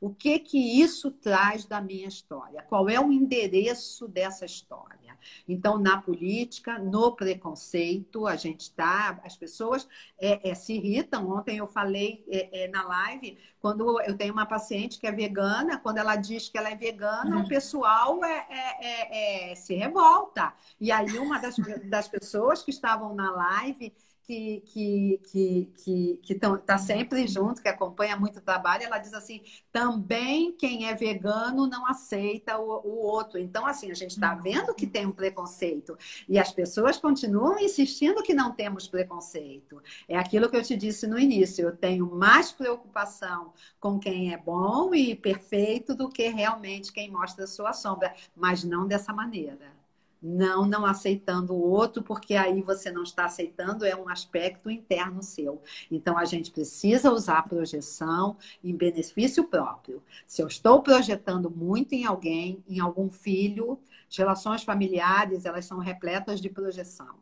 O que que isso traz da minha história? Qual é o endereço dessa história? Então, na política, no preconceito, a gente está, as pessoas é, é, se irritam. Ontem eu falei é, é, na live, quando eu tenho uma paciente que é vegana, quando ela diz que ela é vegana, uhum. o pessoal é, é, se revolta. E aí, uma das, das pessoas que estavam na live que que que que, que está sempre junto, que acompanha muito o trabalho, ela diz assim: também quem é vegano não aceita o, o outro. Então, assim, a gente está vendo que tem um preconceito e as pessoas continuam insistindo que não temos preconceito. É aquilo que eu te disse no início. Eu tenho mais preocupação com quem é bom e perfeito do que realmente quem mostra a sua sombra, mas não dessa maneira não não aceitando o outro, porque aí você não está aceitando, é um aspecto interno seu. Então a gente precisa usar a projeção em benefício próprio. Se eu estou projetando muito em alguém, em algum filho, as relações familiares, elas são repletas de projeção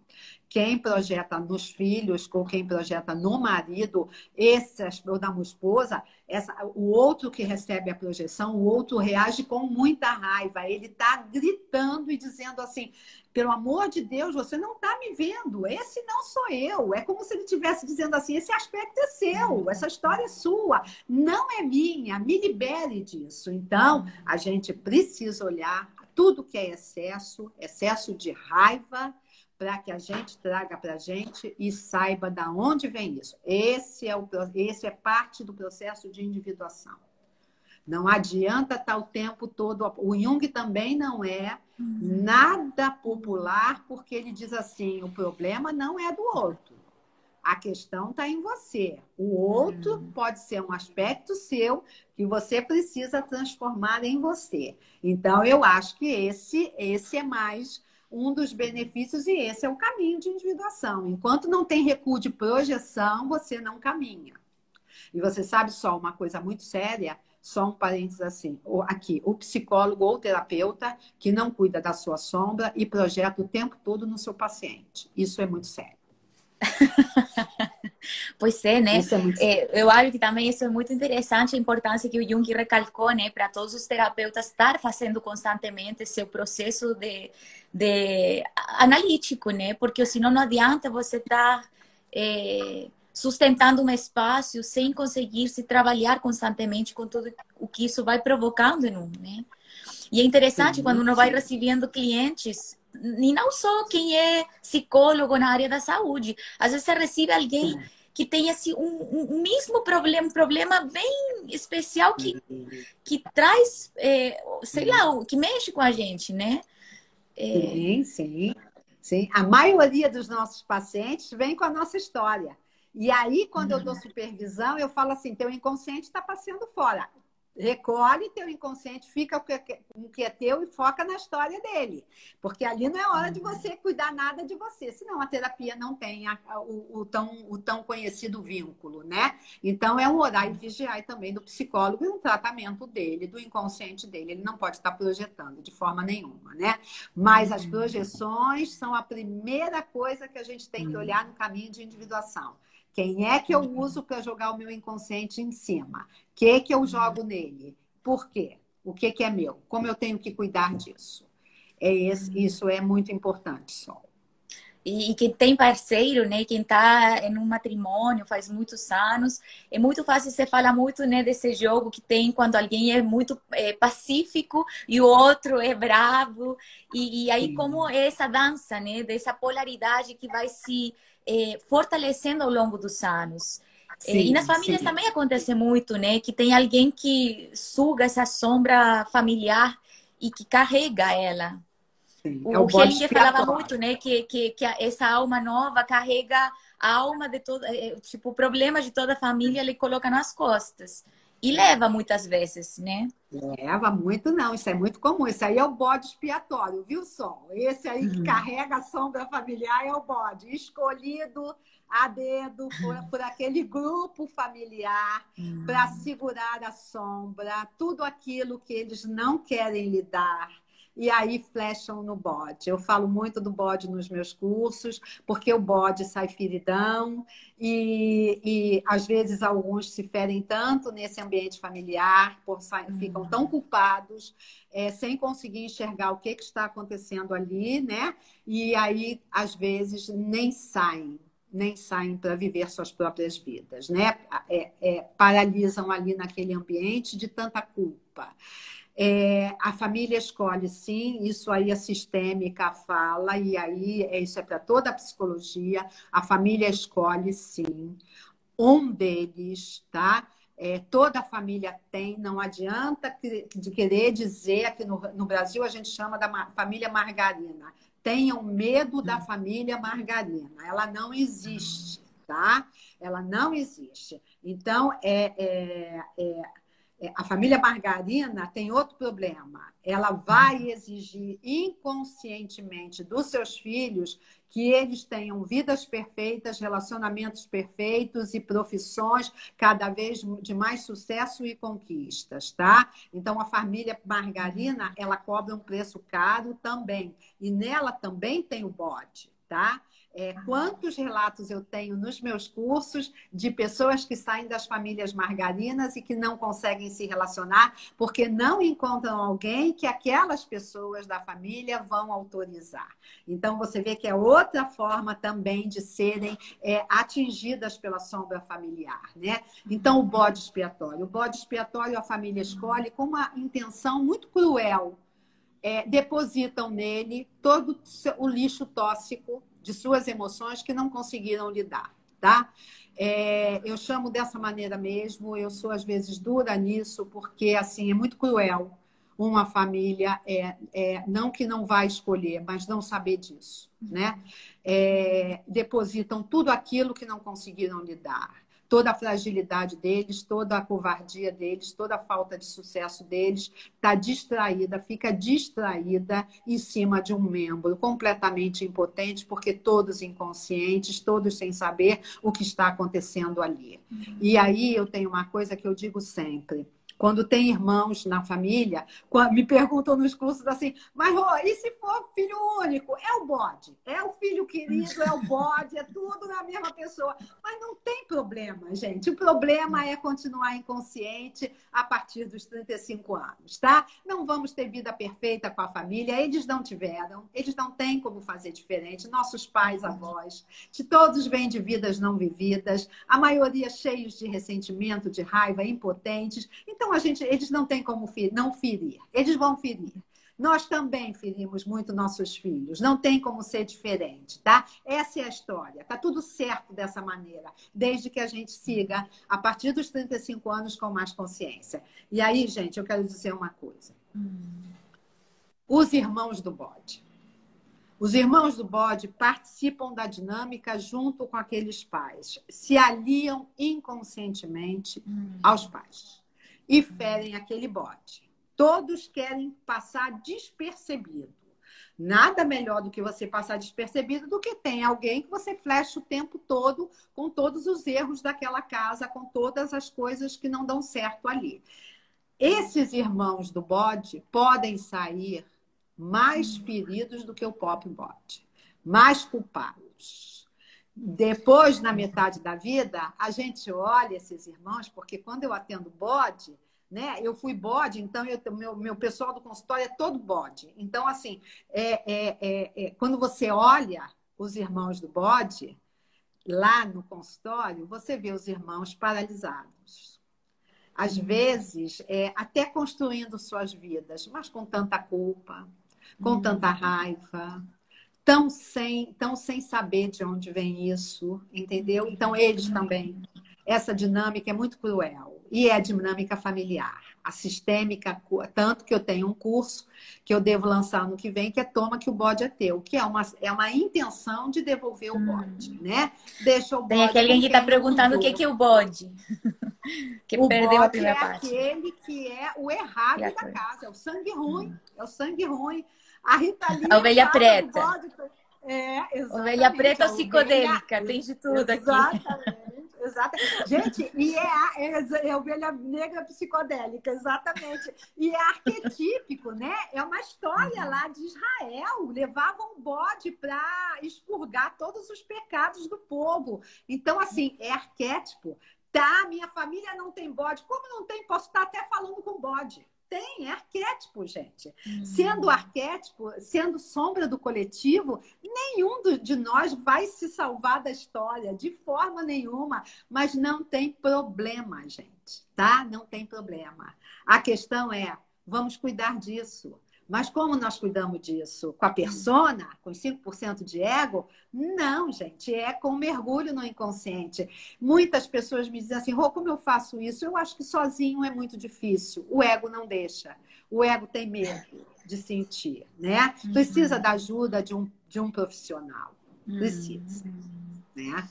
quem projeta nos filhos ou quem projeta no marido, esse, ou na esposa, essa, o outro que recebe a projeção, o outro reage com muita raiva. Ele está gritando e dizendo assim: pelo amor de Deus, você não está me vendo, esse não sou eu. É como se ele estivesse dizendo assim: esse aspecto é seu, essa história é sua, não é minha, me libere disso. Então, a gente precisa olhar tudo que é excesso, excesso de raiva para que a gente traga para a gente e saiba da onde vem isso. Esse é, o, esse é parte do processo de individuação. Não adianta estar o tempo todo. O Jung também não é nada popular, porque ele diz assim: o problema não é do outro. A questão está em você. O outro uhum. pode ser um aspecto seu que você precisa transformar em você. Então, eu acho que esse, esse é mais um dos benefícios e esse é o caminho de individuação. Enquanto não tem recuo de projeção, você não caminha. E você sabe só uma coisa muito séria, só um parênteses assim, aqui, o psicólogo ou terapeuta que não cuida da sua sombra e projeta o tempo todo no seu paciente. Isso é muito sério. Pois é, né? É é, eu acho que também isso é muito interessante, a importância que o Jung recalcou, né? Para todos os terapeutas estar fazendo constantemente seu processo de, de analítico, né? Porque senão não adianta você estar é, sustentando um espaço sem conseguir se trabalhar constantemente com tudo o que isso vai provocando em um, né? E é interessante sim, quando uno vai recebendo clientes e não só quem é psicólogo na área da saúde. Às vezes você recebe alguém que tem assim, um, um mesmo problema, um problema bem especial que, que traz, é, sei lá, que mexe com a gente, né? É... Sim, sim, sim. A maioria dos nossos pacientes vem com a nossa história. E aí, quando eu dou uhum. supervisão, eu falo assim: teu inconsciente está passeando fora recolhe teu inconsciente, fica com o que é teu e foca na história dele. Porque ali não é hora de você cuidar nada de você, senão a terapia não tem a, a, o, o, tão, o tão conhecido vínculo, né? Então é um orar e vigiar também do psicólogo e um tratamento dele, do inconsciente dele. Ele não pode estar projetando de forma nenhuma, né? Mas as projeções são a primeira coisa que a gente tem que olhar no caminho de individuação Quem é que eu uso para jogar o meu inconsciente em cima? O que, que eu jogo nele? Por quê? O que, que é meu? Como eu tenho que cuidar disso? É esse, isso é muito importante, Sol. E, e quem tem parceiro, né, quem está em um matrimônio faz muitos anos, é muito fácil você falar muito, né, desse jogo que tem quando alguém é muito é, pacífico e o outro é bravo. E, e aí Sim. como é essa dança, né, dessa polaridade que vai se é, fortalecendo ao longo dos anos. É, sim, e nas famílias sim. também acontece muito, né? Que tem alguém que suga essa sombra familiar e que carrega ela. Sim, o, é o falava muito, né? Que, que, que essa alma nova carrega a alma de toda, é, tipo, o problema de toda a família ele coloca nas costas. E leva muitas vezes, né? Leva muito, não. Isso é muito comum. Isso aí é o bode expiatório, viu, Sol? Esse aí que uhum. carrega a sombra familiar é o bode. Escolhido a dedo por, por aquele grupo familiar uhum. para segurar a sombra, tudo aquilo que eles não querem lidar e aí flecham no bode. Eu falo muito do bode nos meus cursos, porque o bode sai feridão e, e às vezes alguns se ferem tanto nesse ambiente familiar, por, ficam tão culpados, é, sem conseguir enxergar o que, que está acontecendo ali, né? E aí, às vezes, nem saem nem saem para viver suas próprias vidas, né? É, é, paralisam ali naquele ambiente de tanta culpa. É, a família escolhe sim, isso aí a sistêmica fala, e aí é, isso é para toda a psicologia, a família escolhe sim. Um deles, tá? É, toda a família tem, não adianta de querer dizer que no, no Brasil a gente chama da família margarina. Tenham medo da família margarina, ela não existe, tá? Ela não existe. Então, é, é é, a família margarina tem outro problema. Ela vai exigir inconscientemente dos seus filhos que eles tenham vidas perfeitas, relacionamentos perfeitos e profissões cada vez de mais sucesso e conquistas, tá? Então a família margarina, ela cobra um preço caro também. E nela também tem o bode, tá? É, quantos relatos eu tenho nos meus cursos de pessoas que saem das famílias margarinas e que não conseguem se relacionar porque não encontram alguém que aquelas pessoas da família vão autorizar. Então, você vê que é outra forma também de serem é, atingidas pela sombra familiar, né? Então, o bode expiatório. O bode expiatório a família escolhe com uma intenção muito cruel. É, depositam nele todo o lixo tóxico de suas emoções que não conseguiram lidar, tá? É, eu chamo dessa maneira mesmo, eu sou às vezes dura nisso, porque assim é muito cruel uma família, é, é, não que não vai escolher, mas não saber disso, né? É, depositam tudo aquilo que não conseguiram lidar toda a fragilidade deles, toda a covardia deles, toda a falta de sucesso deles, está distraída, fica distraída em cima de um membro completamente impotente, porque todos inconscientes, todos sem saber o que está acontecendo ali. Uhum. E aí eu tenho uma coisa que eu digo sempre quando tem irmãos na família, me perguntam nos cursos assim, mas Rô, e se for filho único? É o bode, é o filho querido, é o bode, é tudo na mesma pessoa. Mas não tem problema, gente. O problema é continuar inconsciente a partir dos 35 anos, tá? Não vamos ter vida perfeita com a família, eles não tiveram, eles não têm como fazer diferente. Nossos pais, avós, de todos vêm de vidas não vividas, a maioria cheios de ressentimento, de raiva, impotentes. Então, então, a gente, eles não têm como ferir, não ferir. Eles vão ferir. Nós também ferimos muito nossos filhos. Não tem como ser diferente, tá? Essa é a história. Tá tudo certo dessa maneira, desde que a gente siga a partir dos 35 anos com mais consciência. E aí, gente, eu quero dizer uma coisa. Os irmãos do bode. Os irmãos do bode participam da dinâmica junto com aqueles pais, se aliam inconscientemente hum. aos pais e ferem aquele bote. Todos querem passar despercebido. Nada melhor do que você passar despercebido do que tem alguém que você flecha o tempo todo com todos os erros daquela casa, com todas as coisas que não dão certo ali. Esses irmãos do bode podem sair mais feridos do que o próprio bode, mais culpados Depois, na metade da vida, a gente olha esses irmãos, porque quando eu atendo bode, né? Eu fui bode, então eu, meu, meu pessoal do consultório é todo bode. Então, assim, é, é, é, é, quando você olha os irmãos do bode, lá no consultório, você vê os irmãos paralisados. Às uhum. vezes, é, até construindo suas vidas, mas com tanta culpa, com uhum. tanta raiva, tão sem, tão sem saber de onde vem isso, entendeu? Então, eles também. Essa dinâmica é muito cruel. E é a dinâmica familiar. A sistêmica, tanto que eu tenho um curso que eu devo lançar no que vem, que é Toma que o bode é teu, que é uma, é uma intenção de devolver o hum. bode, né? Deixa o bode. Tem aquele que está perguntando o que, que é o bode. que o perdeu a primeira é parte. aquele que é o errado da casa, é o sangue ruim, hum. é o sangue ruim. A Rita Lee. A ovelha preta. É, exatamente. Ovelha preta psicodélica, ovelha... tem de tudo exatamente, aqui. Exatamente. Gente, e é a, é, é a ovelha negra psicodélica, exatamente. E é arquetípico, né? É uma história lá de Israel. Levavam um bode para expurgar todos os pecados do povo. Então, assim, é arquétipo. Tá, minha família não tem bode. Como não tem? Posso estar até falando com bode. Tem, é arquétipo, gente. Uhum. Sendo arquétipo, sendo sombra do coletivo, nenhum de nós vai se salvar da história, de forma nenhuma. Mas não tem problema, gente, tá? Não tem problema. A questão é, vamos cuidar disso. Mas como nós cuidamos disso? Com a persona, com 5% de ego? Não, gente, é com mergulho no inconsciente. Muitas pessoas me dizem assim, Rô, como eu faço isso? Eu acho que sozinho é muito difícil. O ego não deixa. O ego tem medo de sentir, né? Uhum. Precisa da ajuda de um, de um profissional. Precisa, uhum. né?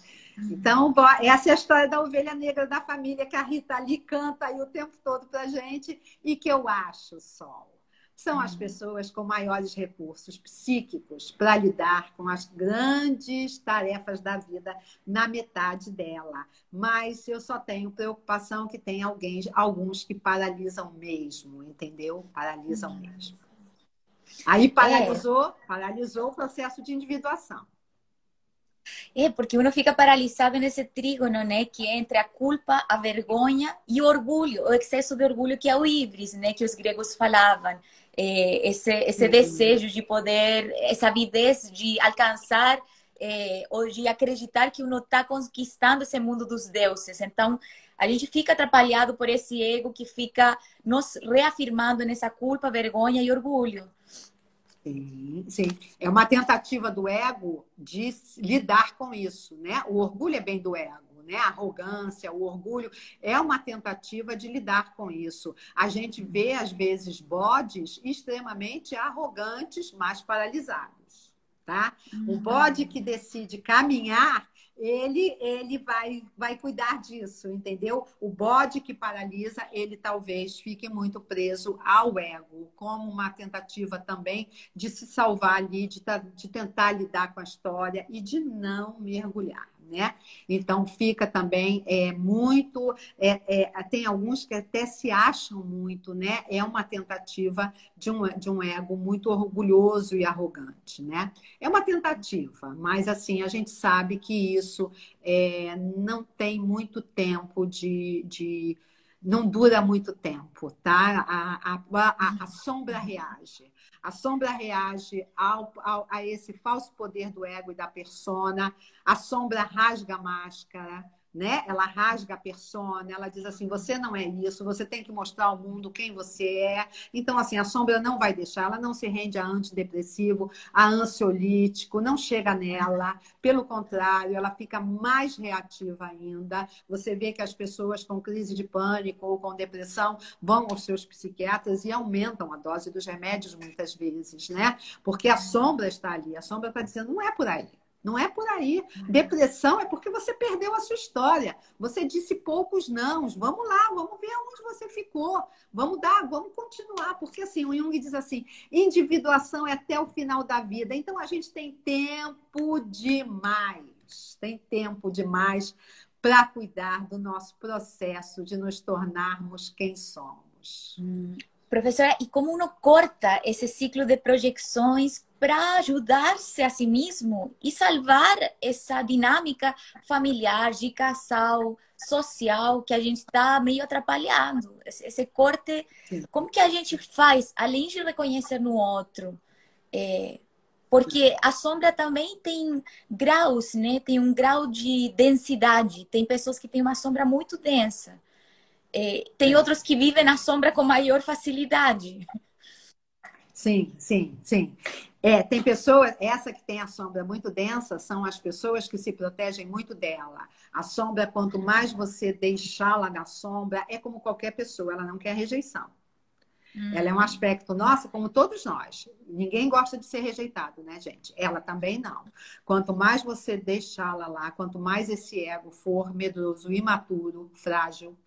Então, essa é a história da ovelha negra da família que a Rita ali canta aí o tempo todo pra gente e que eu acho, Sol são as uhum. pessoas com maiores recursos psíquicos para lidar com as grandes tarefas da vida na metade dela. Mas eu só tenho preocupação que tem alguém, alguns que paralisam mesmo, entendeu? Paralisam uhum. mesmo. Aí paralisou, é. paralisou o processo de individuação. É, porque uno fica paralisado nesse trígono, né? Que é entre a culpa, a vergonha e o orgulho, o excesso de orgulho que é o ibris, né? Que os gregos falavam esse, esse uhum. desejo de poder, essa avidez de alcançar é, ou de acreditar que uno está conquistando esse mundo dos deuses. Então, a gente fica atrapalhado por esse ego que fica nos reafirmando nessa culpa, vergonha e orgulho. Sim, sim. É uma tentativa do ego de lidar com isso, né? O orgulho é bem do ego né? A arrogância, o orgulho, é uma tentativa de lidar com isso. A gente vê, às vezes, bodes extremamente arrogantes, mas paralisados. Tá? Um uhum. bode que decide caminhar, ele ele vai vai cuidar disso, entendeu? O bode que paralisa, ele talvez fique muito preso ao ego, como uma tentativa também de se salvar ali, de, de tentar lidar com a história e de não mergulhar né? Então fica também é, muito, é, é, tem alguns que até se acham muito, né? É uma tentativa de um, de um ego muito orgulhoso e arrogante, né? É uma tentativa, mas assim, a gente sabe que isso é, não tem muito tempo de, de não dura muito tempo, tá? A, a, a, a sombra reage. A sombra reage ao, ao, a esse falso poder do ego e da persona. A sombra rasga a máscara né? Ela rasga a persona, ela diz assim: você não é isso, você tem que mostrar ao mundo quem você é. Então, assim, a sombra não vai deixar, ela não se rende a antidepressivo, a ansiolítico, não chega nela. Pelo contrário, ela fica mais reativa ainda. Você vê que as pessoas com crise de pânico ou com depressão vão aos seus psiquiatras e aumentam a dose dos remédios muitas vezes, né? Porque a sombra está ali, a sombra está dizendo: não é por aí. Não é por aí. Depressão é porque você perdeu a sua história. Você disse poucos nãos. Vamos lá, vamos ver onde você ficou. Vamos dar, vamos continuar. Porque assim, o Jung diz assim: individuação é até o final da vida. Então a gente tem tempo demais. Tem tempo demais para cuidar do nosso processo de nos tornarmos quem somos. Hum. Professora, e como uno corta esse ciclo de projeções para ajudar-se a si mesmo e salvar essa dinâmica familiar, de casal, social, que a gente está meio atrapalhando. Esse corte, como que a gente faz, além de reconhecer no outro? É, porque a sombra também tem graus, né? Tem um grau de densidade. Tem pessoas que têm uma sombra muito densa. É, tem outros que vivem na sombra com maior facilidade. Sim, sim, sim. É, tem pessoas, essa que tem a sombra muito densa são as pessoas que se protegem muito dela. A sombra, quanto mais você deixá-la na sombra, é como qualquer pessoa, ela não quer rejeição. Hum. Ela é um aspecto nossa, como todos nós. Ninguém gosta de ser rejeitado, né, gente? Ela também não. Quanto mais você deixá-la lá, quanto mais esse ego for medroso, imaturo, frágil,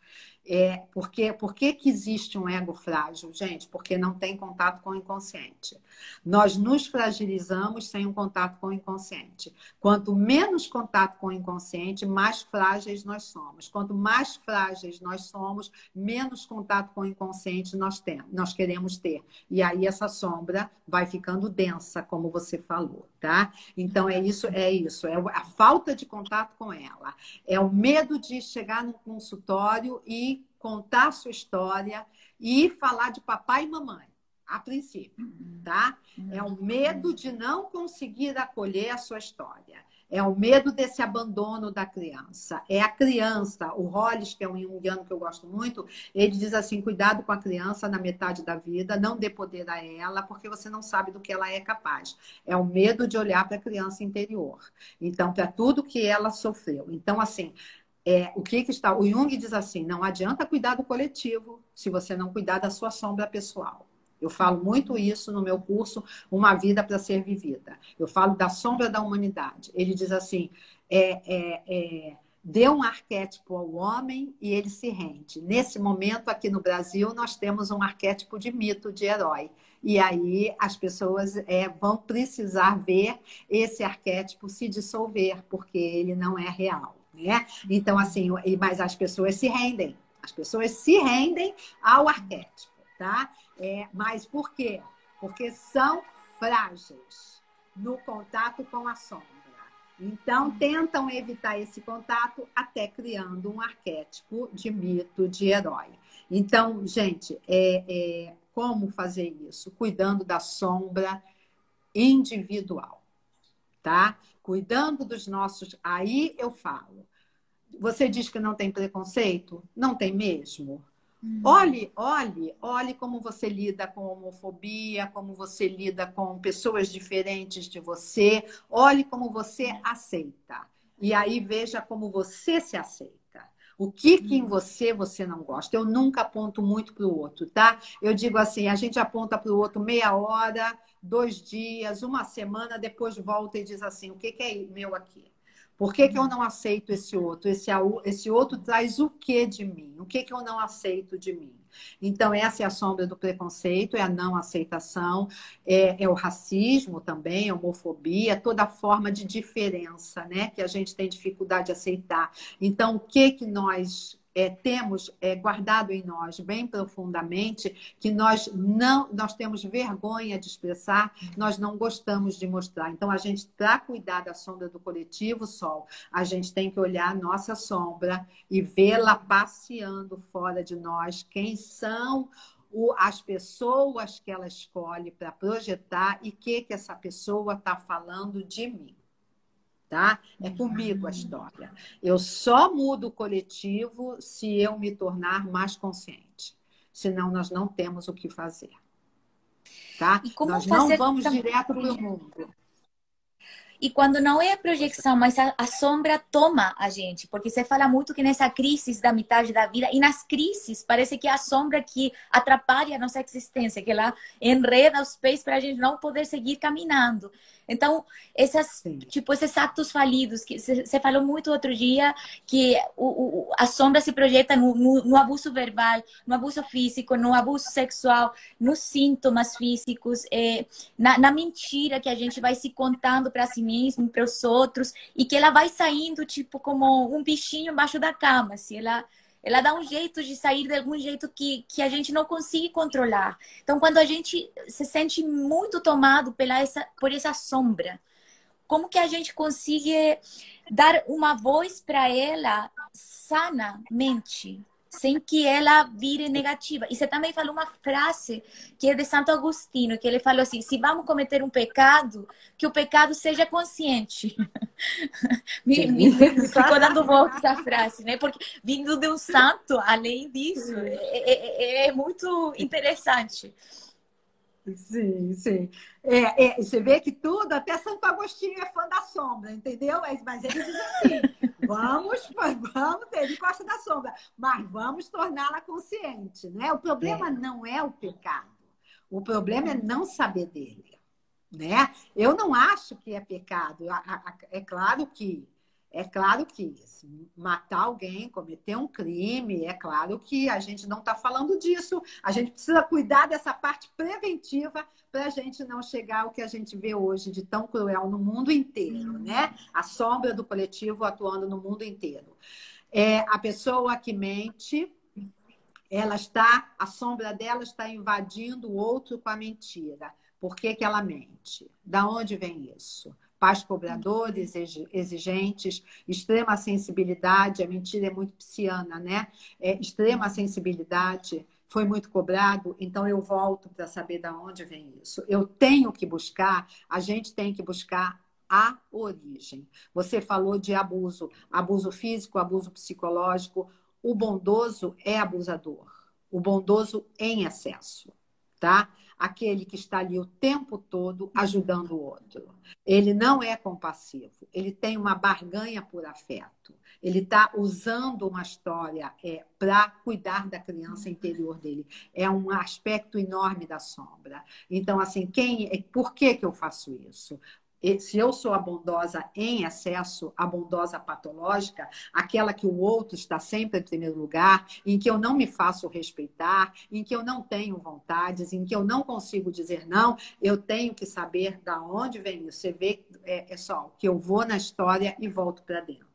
é, porque, por que, que existe um ego frágil, gente? Porque não tem contato com o inconsciente. Nós nos fragilizamos sem um contato com o inconsciente. Quanto menos contato com o inconsciente, mais frágeis nós somos. Quanto mais frágeis nós somos, menos contato com o inconsciente nós temos, nós queremos ter. E aí essa sombra vai ficando densa, como você falou, tá? Então é isso, é isso, é a falta de contato com ela, é o medo de chegar no consultório e contar a sua história e falar de papai e mamãe, a princípio, tá? É o medo de não conseguir acolher a sua história. É o medo desse abandono da criança. É a criança. O Hollis, que é um jungiano que eu gosto muito, ele diz assim: cuidado com a criança na metade da vida, não dê poder a ela, porque você não sabe do que ela é capaz. É o medo de olhar para a criança interior. Então, para tudo que ela sofreu. Então, assim, é, o que, que está. O Jung diz assim: não adianta cuidar do coletivo se você não cuidar da sua sombra pessoal. Eu falo muito isso no meu curso, Uma Vida para Ser Vivida. Eu falo da sombra da humanidade. Ele diz assim: é, é, é, dê um arquétipo ao homem e ele se rende. Nesse momento, aqui no Brasil, nós temos um arquétipo de mito, de herói. E aí as pessoas é, vão precisar ver esse arquétipo se dissolver, porque ele não é real. Né? Então, assim, mas as pessoas se rendem. As pessoas se rendem ao arquétipo, tá? É, mas por quê? Porque são frágeis no contato com a sombra. Então, tentam evitar esse contato até criando um arquétipo de mito, de herói. Então, gente, é, é, como fazer isso? Cuidando da sombra individual, tá? cuidando dos nossos. Aí eu falo. Você diz que não tem preconceito? Não tem mesmo. Olhe, olhe, olhe como você lida com homofobia, como você lida com pessoas diferentes de você. Olhe como você aceita. E aí veja como você se aceita. O que que em você você não gosta? Eu nunca aponto muito para o outro, tá? Eu digo assim, a gente aponta para o outro meia hora, dois dias, uma semana, depois volta e diz assim: o que, que é meu aqui? Por que, que eu não aceito esse outro? Esse, esse outro traz o que de mim? O que, que eu não aceito de mim? Então, essa é a sombra do preconceito, é a não aceitação, é, é, o racismo também, a homofobia, toda forma de diferença, né? Que a gente tem dificuldade de aceitar. Então, o que que nós é, temos é, guardado em nós bem profundamente, que nós não nós temos vergonha de expressar, nós não gostamos de mostrar. Então, a gente, para cuidar da sombra do coletivo, Sol, a gente tem que olhar a nossa sombra e vê-la passeando fora de nós, quem são as pessoas que ela escolhe para projetar e o que, que essa pessoa está falando de mim tá? É comigo a história. Eu só mudo o coletivo se eu me tornar mais consciente. Senão nós não temos o que fazer. Tá? nós não vamos direto para o mundo. E quando não é a projeção, mas a, a, sombra toma a gente, porque você fala muito que nessa crise da metade da vida, e nas crises, parece que é a sombra que atrapalha a nossa existência, que ela enreda os pés para a gente não poder seguir caminhando. Então, essas, tipo, esses atos falidos, que você falou muito outro dia, que o, o, a sombra se projeta no, no, no, abuso verbal, no abuso físico, no abuso sexual, nos sintomas físicos, é, na, na mentira que a gente vai se contando para si mesmo, para os outros, e que ela vai saindo, tipo, como um bichinho embaixo da cama, se ela ela dá um jeito de sair de algum jeito que, que a gente não consegue controlar. Então, quando a gente se sente muito tomado pela essa, por essa sombra, como que a gente consegue dar uma voz para ela sanamente, sem que ela vire negativa. E você também falou uma frase que é de Santo Agostinho, que ele falou assim: se vamos cometer um pecado, que o pecado seja consciente. me, me, me ficou dando volta essa frase, né? Porque vindo de um santo, além disso, é, é, é muito interessante. Sim, sim. É, é, você vê que tudo, até Santo Agostinho é fã da sombra, entendeu? Mas ele diz assim: vamos, vamos, ele gosta da sombra, mas vamos torná-la consciente, né? O problema é. não é o pecado, o problema é não saber dele, né? Eu não acho que é pecado. É claro que é claro que assim, matar alguém, cometer um crime, é claro que a gente não está falando disso. A gente precisa cuidar dessa parte preventiva para a gente não chegar ao que a gente vê hoje de tão cruel no mundo inteiro, né? A sombra do coletivo atuando no mundo inteiro. É, a pessoa que mente, ela está, a sombra dela está invadindo o outro com a mentira. Por que, que ela mente? Da onde vem isso? Pais cobradores, exigentes, extrema sensibilidade, a mentira é muito pisciana, né? É, extrema sensibilidade, foi muito cobrado, então eu volto para saber de onde vem isso. Eu tenho que buscar, a gente tem que buscar a origem. Você falou de abuso, abuso físico, abuso psicológico. O bondoso é abusador, o bondoso em excesso, tá? Aquele que está ali o tempo todo ajudando o outro. Ele não é compassivo, ele tem uma barganha por afeto. Ele está usando uma história é, para cuidar da criança interior dele. É um aspecto enorme da sombra. Então, assim, quem, por que, que eu faço isso? Se eu sou a bondosa em excesso, a bondosa patológica, aquela que o outro está sempre em primeiro lugar, em que eu não me faço respeitar, em que eu não tenho vontades, em que eu não consigo dizer não, eu tenho que saber da onde vem isso. Você vê, é, é só que eu vou na história e volto para dentro.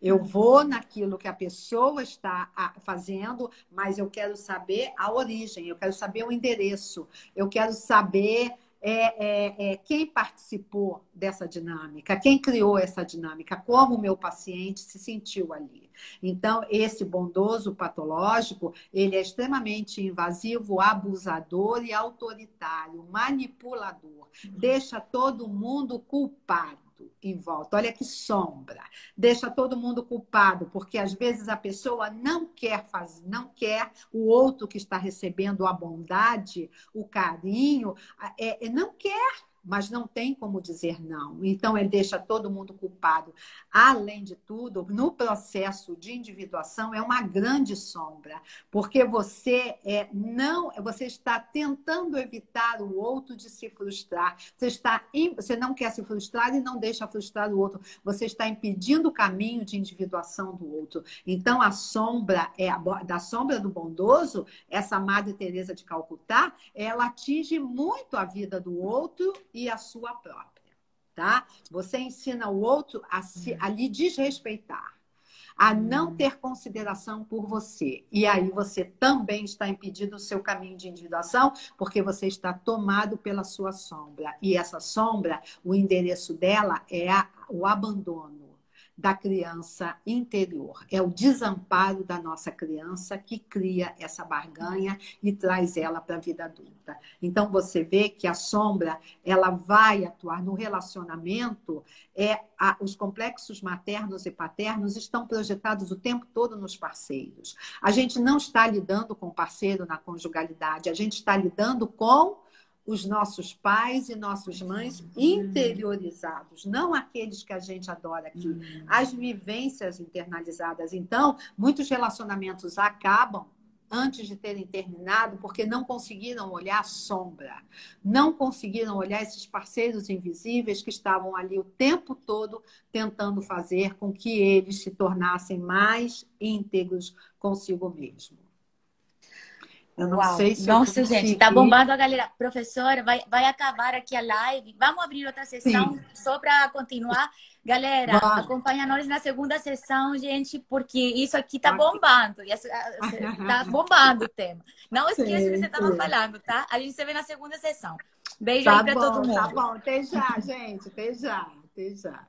Eu vou naquilo que a pessoa está fazendo, mas eu quero saber a origem, eu quero saber o endereço, eu quero saber é, é, é, quem participou dessa dinâmica, quem criou essa dinâmica, como o meu paciente se sentiu ali. Então, esse bondoso patológico, ele é extremamente invasivo, abusador e autoritário, manipulador, deixa todo mundo culpado em volta. Olha que sombra. Deixa todo mundo culpado, porque às vezes a pessoa não quer fazer, não quer o outro que está recebendo a bondade, o carinho, é, é não quer mas não tem como dizer não. Então, ele deixa todo mundo culpado. Além de tudo, no processo de individuação é uma grande sombra, porque você é não, você está tentando evitar o outro de se frustrar. Você está, você não quer se frustrar e não deixa frustrar o outro. Você está impedindo o caminho de individuação do outro. Então, a sombra é da sombra do bondoso, essa Madre Teresa de Calcutá, ela atinge muito a vida do outro e a sua própria, tá? Você ensina o outro a, se, a lhe desrespeitar, a não ter consideração por você. E aí você também está impedindo o seu caminho de individuação, porque você está tomado pela sua sombra. E essa sombra, o endereço dela é a, o abandono da criança interior. É o desamparo da nossa criança que cria essa barganha e traz ela para a vida adulta. Então você vê que a sombra ela vai atuar no relacionamento. É a, os complexos maternos e paternos estão projetados o tempo todo nos parceiros. A gente não está lidando com o parceiro na conjugalidade. A gente está lidando com os nossos pais e nossas mães interiorizados, não aqueles que a gente adora aqui, as vivências internalizadas. Então, muitos relacionamentos acabam antes de terem terminado porque não conseguiram olhar a sombra, não conseguiram olhar esses parceiros invisíveis que estavam ali o tempo todo tentando fazer com que eles se tornassem mais íntegros consigo mesmo. Eu não Uau. sei se Nossa, gente, tá bombando a galera. Professora, vai, vai acabar aqui a live. Vamos abrir outra sessão Sim. só para continuar. Galera, acompanha nós na segunda sessão, gente, porque isso aqui tá bombando. Tá bombando o tema. Não esqueça o que você estava falando, tá? A gente se vê na segunda sessão. Beijo tá aí para todo mundo. Tá bom, até já, gente. Até já. Até já.